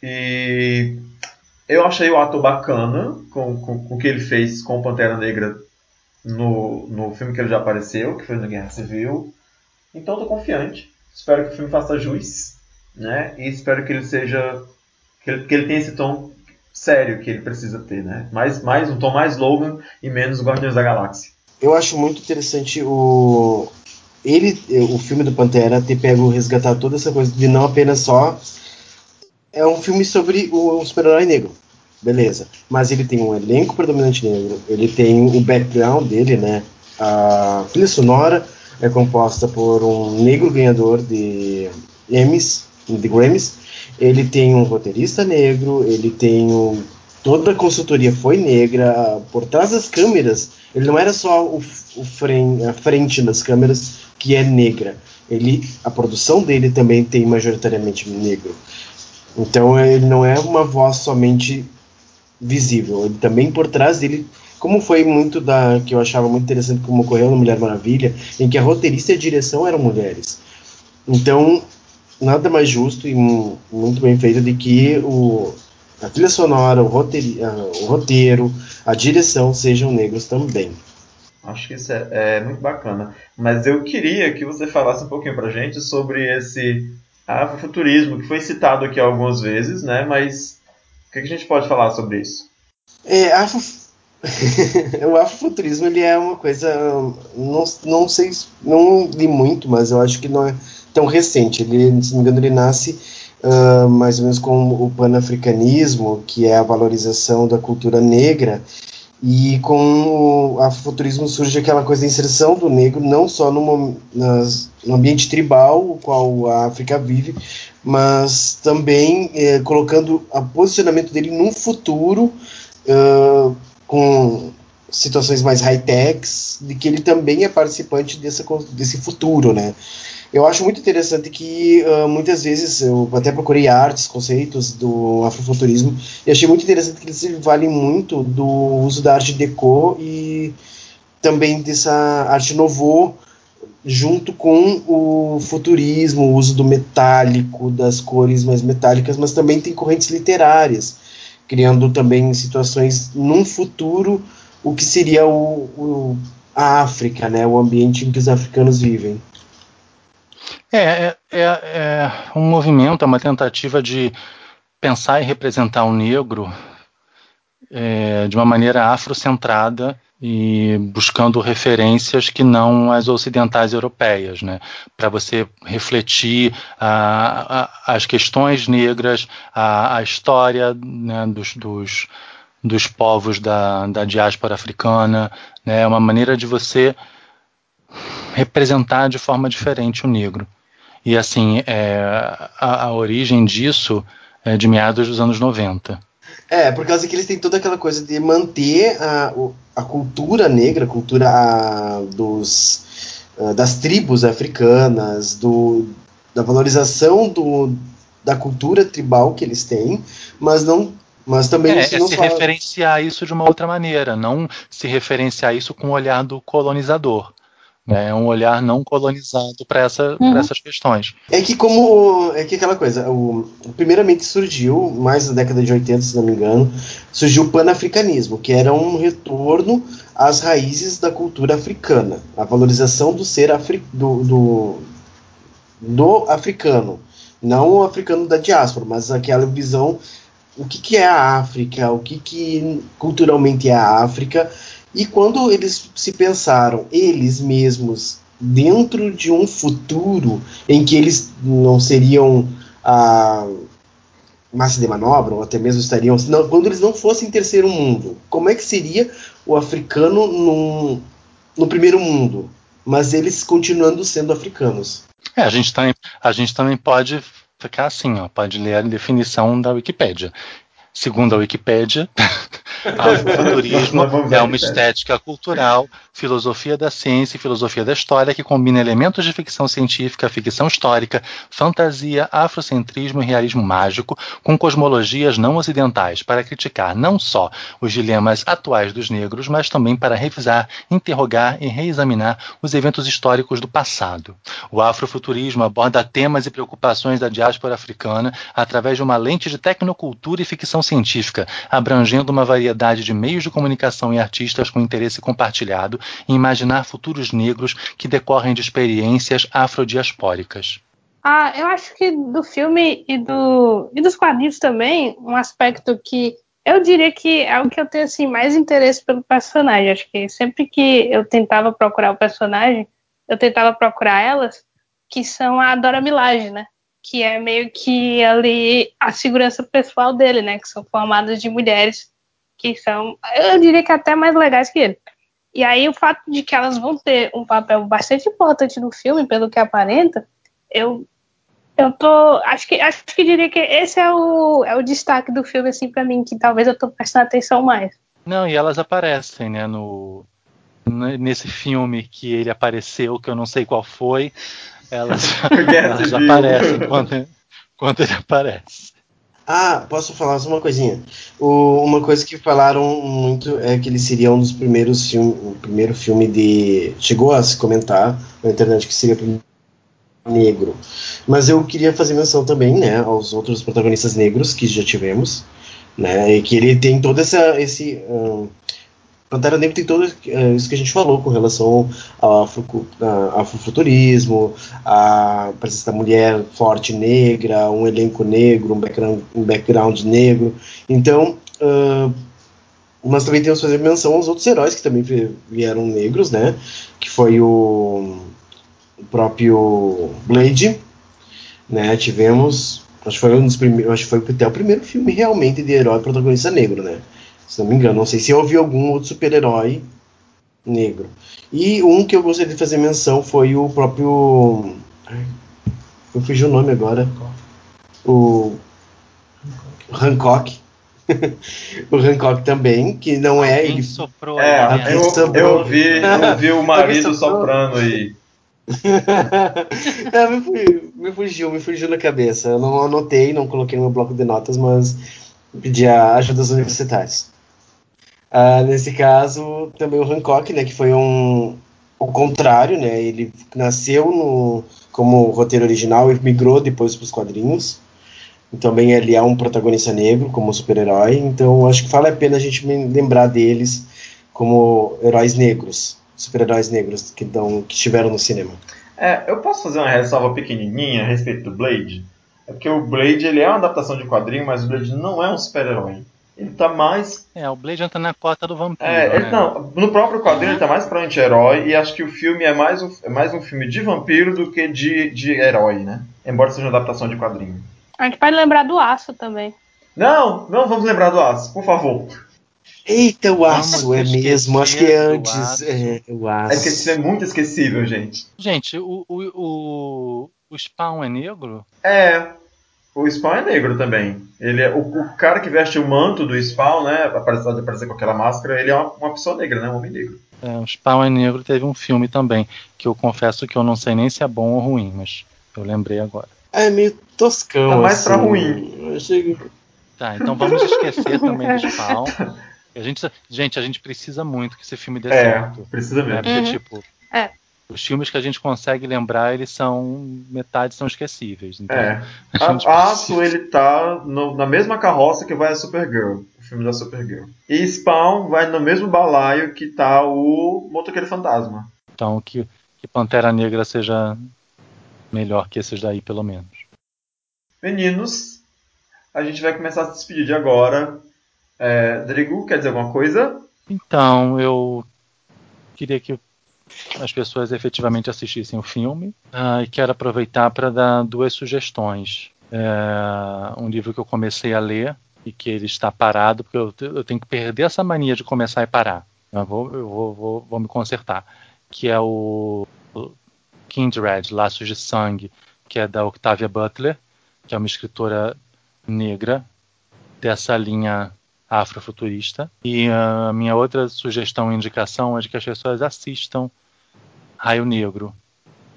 E eu achei o ator bacana com, com, com o que ele fez com Pantera Negra no, no filme que ele já apareceu, que foi na Guerra Civil. Então estou confiante. Espero que o filme faça juiz né? E espero que ele seja que ele, que ele tenha esse tom sério que ele precisa ter, né? Mais, mais um tom mais Logan e menos Guardiões da Galáxia. eu acho muito interessante o ele, o filme do Pantera, ter pego resgatar toda essa coisa de não apenas só é um filme sobre o super-herói negro, beleza? Mas ele tem um elenco predominante negro, ele tem o background dele, né? A trilha sonora é composta por um negro ganhador de Emmys, de Grammys. Ele tem um roteirista negro, ele tem um, toda a consultoria foi negra. Por trás das câmeras, ele não era só o, o frame, a frente das câmeras que é negra. Ele, a produção dele também tem majoritariamente negro. Então ele não é uma voz somente visível. Ele também por trás dele, como foi muito da que eu achava muito interessante como ocorreu no Mulher Maravilha, em que a roteirista e a direção eram mulheres. Então nada mais justo e muito bem feito de que o, a trilha sonora, o roteiro, o roteiro, a direção sejam negros também. Acho que isso é, é, muito bacana. Mas eu queria que você falasse um pouquinho pra gente sobre esse afrofuturismo, que foi citado aqui algumas vezes, né? Mas o que, a gente pode falar sobre isso? É, afro... *laughs* o afrofuturismo ele é uma coisa, não, não sei, não li muito, mas eu acho que não é tão recente. Ele, se não me engano, ele nasce uh, mais ou menos com o panafricanismo, que é a valorização da cultura negra, e com o afrofuturismo surge aquela coisa da inserção do negro, não só no, nas, no ambiente tribal, o qual a África vive, mas também eh, colocando o posicionamento dele num futuro uh, com situações mais high-techs, de que ele também é participante dessa, desse futuro, né? Eu acho muito interessante que uh, muitas vezes eu até procurei artes, conceitos do afrofuturismo e achei muito interessante que eles valem muito do uso da arte deco e também dessa arte novo junto com o futurismo, o uso do metálico, das cores mais metálicas, mas também tem correntes literárias, criando também situações num futuro o que seria o, o a África, né, o ambiente em que os africanos vivem. É, é, é, é um movimento, é uma tentativa de pensar e representar o negro é, de uma maneira afrocentrada e buscando referências que não as ocidentais europeias, né? para você refletir a, a, as questões negras, a, a história né, dos, dos, dos, povos da, da diáspora africana, né? é uma maneira de você representar de forma diferente o negro. E assim, é, a, a, origem disso é de meados dos anos 90. É, por causa que eles têm toda aquela coisa de manter a, a cultura negra, a cultura a, dos, uh, das tribos africanas, do, da valorização do, da cultura tribal que eles têm, mas não mas também é, não é se fala... referenciar isso de uma outra maneira, não se referenciar isso com o olhar do colonizador. Né? É um olhar não colonizado para essa, uhum. essas questões. É que como é que aquela coisa, o, primeiramente surgiu mais na década de 80, se não me engano, surgiu o panafricanismo, que era um retorno às raízes da cultura africana, a valorização do ser afri, do, do, do africano, não o africano da diáspora, mas aquela visão o que, que é a África, o que, que culturalmente é a África e quando eles se pensaram, eles mesmos, dentro de um futuro em que eles não seriam a massa de manobra, ou até mesmo estariam. Não, quando eles não fossem terceiro mundo, como é que seria o africano num, no primeiro mundo? Mas eles continuando sendo africanos. É, a gente, tá, a gente também pode ficar assim, ó, pode ler a definição da Wikipédia. Segundo a Wikipédia, *laughs* Afrofuturismo é uma estética cultural, filosofia da ciência e filosofia da história que combina elementos de ficção científica, ficção histórica, fantasia, afrocentrismo e realismo mágico com cosmologias não ocidentais para criticar não só os dilemas atuais dos negros, mas também para revisar, interrogar e reexaminar os eventos históricos do passado. O afrofuturismo aborda temas e preocupações da diáspora africana através de uma lente de tecnocultura e ficção científica, abrangendo uma variedade variedade de meios de comunicação e artistas com interesse compartilhado em imaginar futuros negros que decorrem de experiências afrodiaspóricas. Ah, eu acho que do filme e, do, e dos quadrinhos também, um aspecto que Eu diria que é o que eu tenho assim mais interesse pelo personagem. Acho que sempre que eu tentava procurar o personagem, eu tentava procurar elas, que são a Dora Milaje, né? Que é meio que ali a segurança pessoal dele, né? Que são formadas de mulheres que são, eu diria que até mais legais que ele. E aí o fato de que elas vão ter um papel bastante importante no filme, pelo que aparenta, eu eu tô, acho que acho que diria que esse é o, é o destaque do filme assim para mim, que talvez eu tô prestando atenção mais. Não, e elas aparecem, né, no nesse filme que ele apareceu, que eu não sei qual foi, elas, *laughs* elas aparecem quando, quando ele aparece. Ah, posso falar só uma coisinha? O, uma coisa que falaram muito é que ele seria um dos primeiros filmes, o primeiro filme de. Chegou a se comentar na internet que seria o primeiro negro. Mas eu queria fazer menção também, né, aos outros protagonistas negros que já tivemos, né, e que ele tem todo essa, esse uh, Pantera Negra tem tudo uh, isso que a gente falou com relação ao afro, afrofuturismo, a presença da mulher forte negra, um elenco negro, um background, um background negro. Então, uh, mas também temos que fazer menção aos outros heróis que também vieram negros, né? Que foi o, o próprio Blade, né? Tivemos, acho que foi um dos primeiros, acho que foi até o primeiro filme realmente de herói protagonista negro, né? Se não me engano, não sei se eu ouvi algum outro super-herói negro. E um que eu gostaria de fazer menção foi o próprio. Eu fugi o nome agora. O. Hancock. *laughs* o Hancock também, que não é. Alguém ele soprou É, né? eu, soprou. eu, ouvi, eu ouvi o marido soprando aí. *laughs* É, me, fu- me fugiu, me fugiu na cabeça. Eu não anotei, não coloquei no meu bloco de notas, mas pedi a ajuda dos universitários. Ah, nesse caso, também o Hancock, né, que foi um o contrário, né? Ele nasceu no como roteiro original e migrou depois para os quadrinhos. Também ele é um protagonista negro como super-herói, então acho que vale a pena a gente lembrar deles como heróis negros, super-heróis negros que, dão, que estiveram no cinema. É, eu posso fazer uma ressalva pequenininha a respeito do Blade? É porque o Blade ele é uma adaptação de quadrinho, mas o Blade não é um super-herói. Ele tá mais. É, o Blade entra na cota do vampiro. É, ele, né? não, no próprio quadrinho ele tá mais pra anti-herói e acho que o filme é mais um, é mais um filme de vampiro do que de, de herói, né? Embora seja uma adaptação de quadrinho. A gente pode lembrar do Aço também. Não, não vamos lembrar do Aço, por favor. Eita, o aço, Vamos é mesmo. Acho que é antes. Aço. É, o É aço. que esse é muito esquecível, gente. Gente, o, o, o, o Spawn é negro? É. O Spawn é negro também. Ele é, o, o cara que veste o manto do Spawn, né? Apesar de aparecer com aquela máscara, ele é uma, uma pessoa negra, né? Um homem negro. É, o Spawn é negro teve um filme também, que eu confesso que eu não sei nem se é bom ou ruim, mas eu lembrei agora. É meio toscão. Tá mais assim. pra ruim. Achei Tá, então vamos esquecer *laughs* também do Spawn. *laughs* A gente, gente, a gente precisa muito que esse filme dê É, certo. precisa Né? mesmo. Porque, Uhum. tipo, É. os filmes que a gente consegue lembrar, eles são. metade são esquecíveis. Então, É. *laughs* a A- Aço, ele tá no- na mesma carroça que vai a Supergirl, o filme da Supergirl. E Spawn vai no mesmo balaio que tá o Motoqueiro Fantasma. Então, que, que Pantera Negra seja melhor que esses daí, pelo menos. Meninos, a gente vai começar a se despedir de agora. É, Drigo, quer dizer alguma coisa? Então, eu queria que as pessoas efetivamente assistissem o filme ah, e quero aproveitar para dar duas sugestões. É, um livro que eu comecei a ler e que ele está parado, porque eu, eu tenho que perder essa mania de começar e parar. Eu vou, eu vou, vou, vou me consertar. Que é o, Kindred, Laços de Sangue, que é da Octavia Butler, que é uma escritora negra dessa linha afrofuturista. E a minha outra sugestão e indicação é de que as pessoas assistam Raio Negro,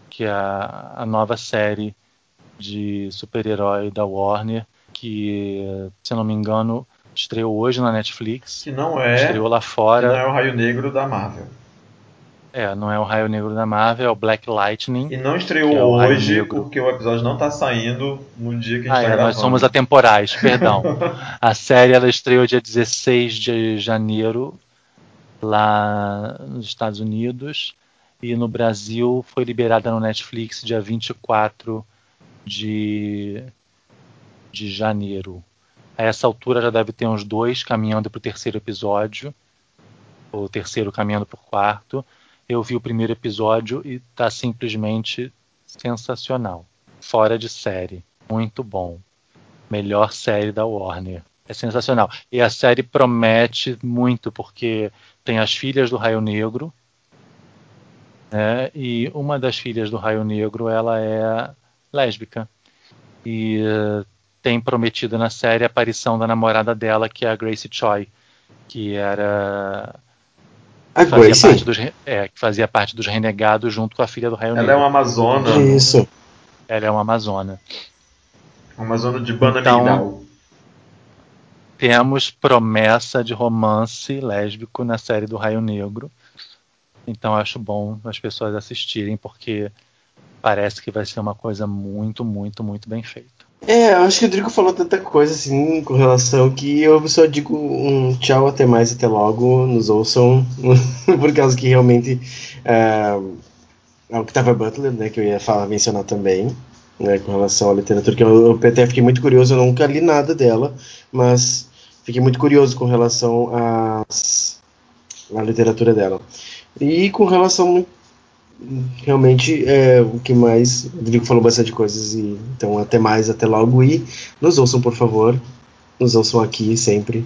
que é a, a nova série de super-herói da Warner, que, se eu não me engano, estreou hoje na Netflix. Que não é, Estreou lá que fora. não é o Raio Negro da Marvel. É, não é o Raio Negro da Marvel, é o Black Lightning. E não estreou é hoje, porque o episódio não tá saindo no dia que a gente Ah, tá é, gravando. nós somos atemporais, perdão. *laughs* A série ela estreou dia 16 de janeiro lá nos Estados Unidos e no Brasil foi liberada no Netflix dia 24 de, de janeiro. A essa altura já deve ter uns dois caminhando para o terceiro episódio, ou o terceiro caminhando para o quarto. Eu vi o primeiro episódio e está simplesmente sensacional. Fora de série. Muito bom. Melhor série da Warner. É sensacional. E a série promete muito, porque tem as filhas do Raio Negro. Né? E uma das filhas do Raio Negro ela é lésbica. E uh, tem prometido na série a aparição da namorada dela, que é a Grace Choi, que era A parte dos, é, que fazia parte dos renegados junto com a filha do Raio Ela Negro. é uma amazona, Isso. Ela é uma amazona. uma amazona de banda Então- Migdal. Temos promessa de romance lésbico na série do Raio Negro. Então acho bom as pessoas assistirem, porque parece que vai ser uma coisa muito, muito, muito bem feita. É, acho que o Drigo falou tanta coisa assim com relação que eu só digo um tchau, até mais, até logo, nos ouçam, *laughs* por causa que realmente é, é Octavia Butler, né, que eu ia falar, mencionar também, né, com relação à literatura, que eu, eu até fiquei muito curioso, eu nunca li nada dela, mas fiquei muito curioso com relação às, à literatura dela. E com relação realmente é o que mais. Rodrigo falou bastante coisas, e então até mais, até logo. E nos ouçam, por favor. Nos ouçam aqui sempre.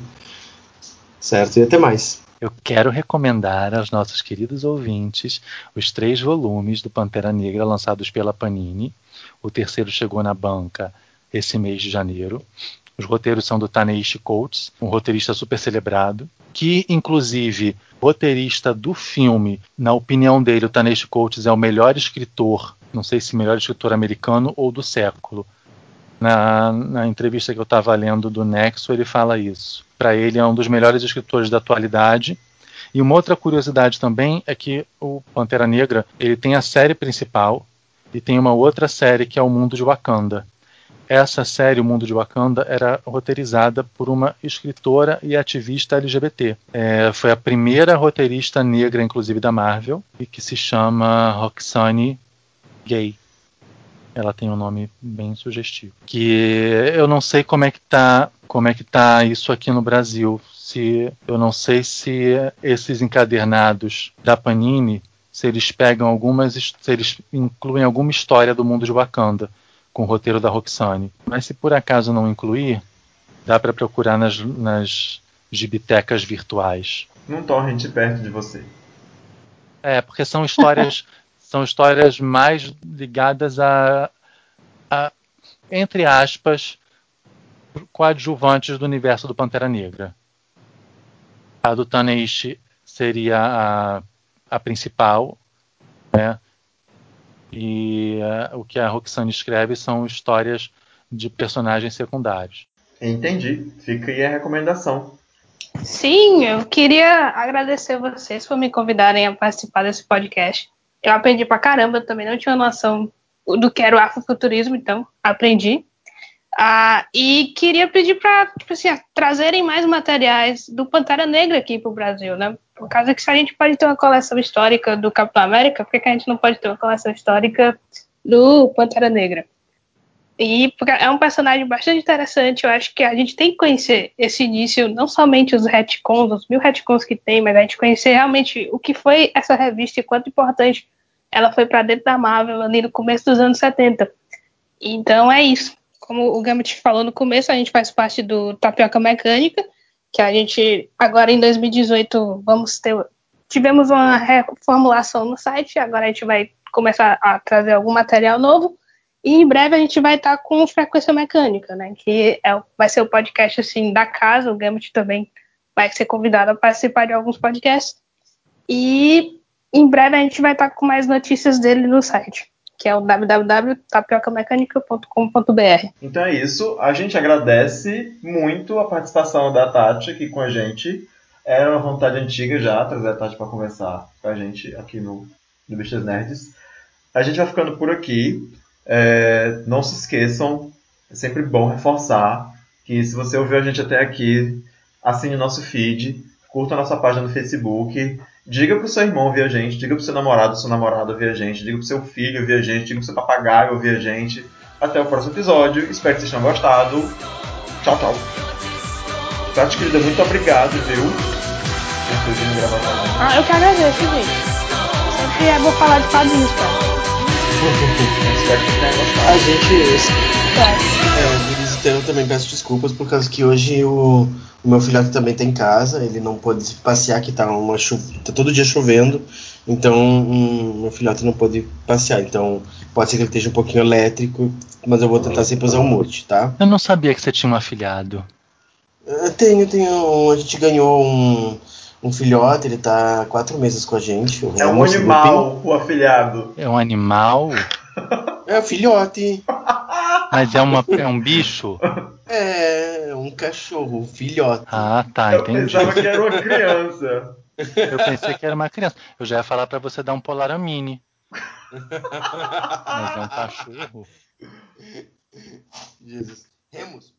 Certo? E até mais. Eu quero recomendar aos nossos queridos ouvintes os três volumes do Pantera Negra lançados pela Panini. O terceiro chegou na banca esse mês de janeiro. Os roteiros são do Taneishi Coates, um roteirista super celebrado, que inclusive roteirista do filme, na opinião dele, o Taneishi Coates é o melhor escritor, não sei se melhor escritor americano ou do século. Na, na entrevista que eu estava lendo do Nexo, ele fala isso. Para ele é um dos melhores escritores da atualidade. E uma outra curiosidade também é que o Pantera Negra ele tem a série principal e tem uma outra série que é o Mundo de Wakanda. Essa série, O Mundo de Wakanda, era roteirizada por uma escritora e ativista LGBT. É, foi a primeira roteirista negra, inclusive da Marvel, e que se chama Roxane Gay. Ela tem um nome bem sugestivo. Que eu não sei como é que tá, como é que tá isso aqui no Brasil. Se eu não sei se esses encadernados da Panini, se eles pegam algumas, se eles incluem alguma história do mundo de Wakanda com o roteiro da Roxane. Mas se por acaso não incluir, dá para procurar nas, nas gibitecas virtuais. Num torrent perto de você. É, porque são histórias *laughs* são histórias mais ligadas a, a entre aspas coadjuvantes do universo do Pantera Negra. A do Taneishi seria a, a principal, né? E uh, o que a Roxane escreve são histórias de personagens secundários. Entendi. Fica aí a recomendação. Sim, eu queria agradecer vocês por me convidarem a participar desse podcast. Eu aprendi pra caramba, também não tinha noção do que era o afrofuturismo, então aprendi. Ah, e queria pedir para tipo assim, trazerem mais materiais do Pantera Negra aqui para o Brasil, né? Por causa que se a gente pode ter uma coleção histórica do Capitão América, por que, a gente não pode ter uma coleção histórica do Pantera Negra? E é um personagem bastante interessante. Eu acho que a gente tem que conhecer esse início, não somente os retcons, os mil retcons que tem, mas a gente conhecer realmente o que foi essa revista e quanto importante ela foi para dentro da Marvel ali no começo dos anos 70. Então é isso. Como o Gambit falou no começo, a gente faz parte do Tapioca Mecânica, que a gente agora em 2018 vamos ter tivemos uma reformulação no site, agora a gente vai começar a trazer algum material novo. E em breve a gente vai estar com frequência mecânica, né? Que é, vai ser o podcast assim da casa. O Gambit também vai ser convidado a participar de alguns podcasts. E em breve a gente vai estar com mais notícias dele no site, que é o www.tapiocamecanica.com.br. Então é isso. A gente agradece muito a participação da Tati aqui com a gente. Era uma vontade antiga já trazer a Tati para conversar com a gente aqui no, no Bichas Nerds. A gente vai ficando por aqui. É, não se esqueçam, é sempre bom reforçar que se você ouviu a gente até aqui, assine nosso feed, curta a nossa página no Facebook, diga pro seu irmão ouvir a gente, diga pro seu namorado, sua namorada ouvir a gente, diga pro seu filho ouvir a gente, diga pro seu papagaio ouvir a gente. Até o próximo episódio, espero que vocês tenham gostado. Tchau, tchau. Tati, querida, muito obrigado, viu? Por ter vindo gravar. Ah, eu que agradeço, gente. Sempre é bom falar de quadrinhos, cara. A gente. É, então eu também peço desculpas por causa que hoje o, o meu filhote também tá em casa, ele não pôde passear, que tá, uma chu tá todo dia chovendo, então hum, meu filhote não pôde passear. Então pode ser que ele esteja um pouquinho elétrico, mas eu vou tentar sempre usar o mute, tá? Eu não sabia que você tinha um afilhado. Eu tenho, tenho. A gente ganhou um, um filhote, ele tá há quatro meses com a gente. o É um animal, o afilhado. É um animal, É o filhote. mas é, uma, é um bicho? É um cachorro, um filhote. Ah, tá, Eu entendi. pensava que era uma criança. Eu pensei que era uma criança. Eu já ia falar pra você dar um Polaramine. Mas é um cachorro. Jesus. Remus. Pera.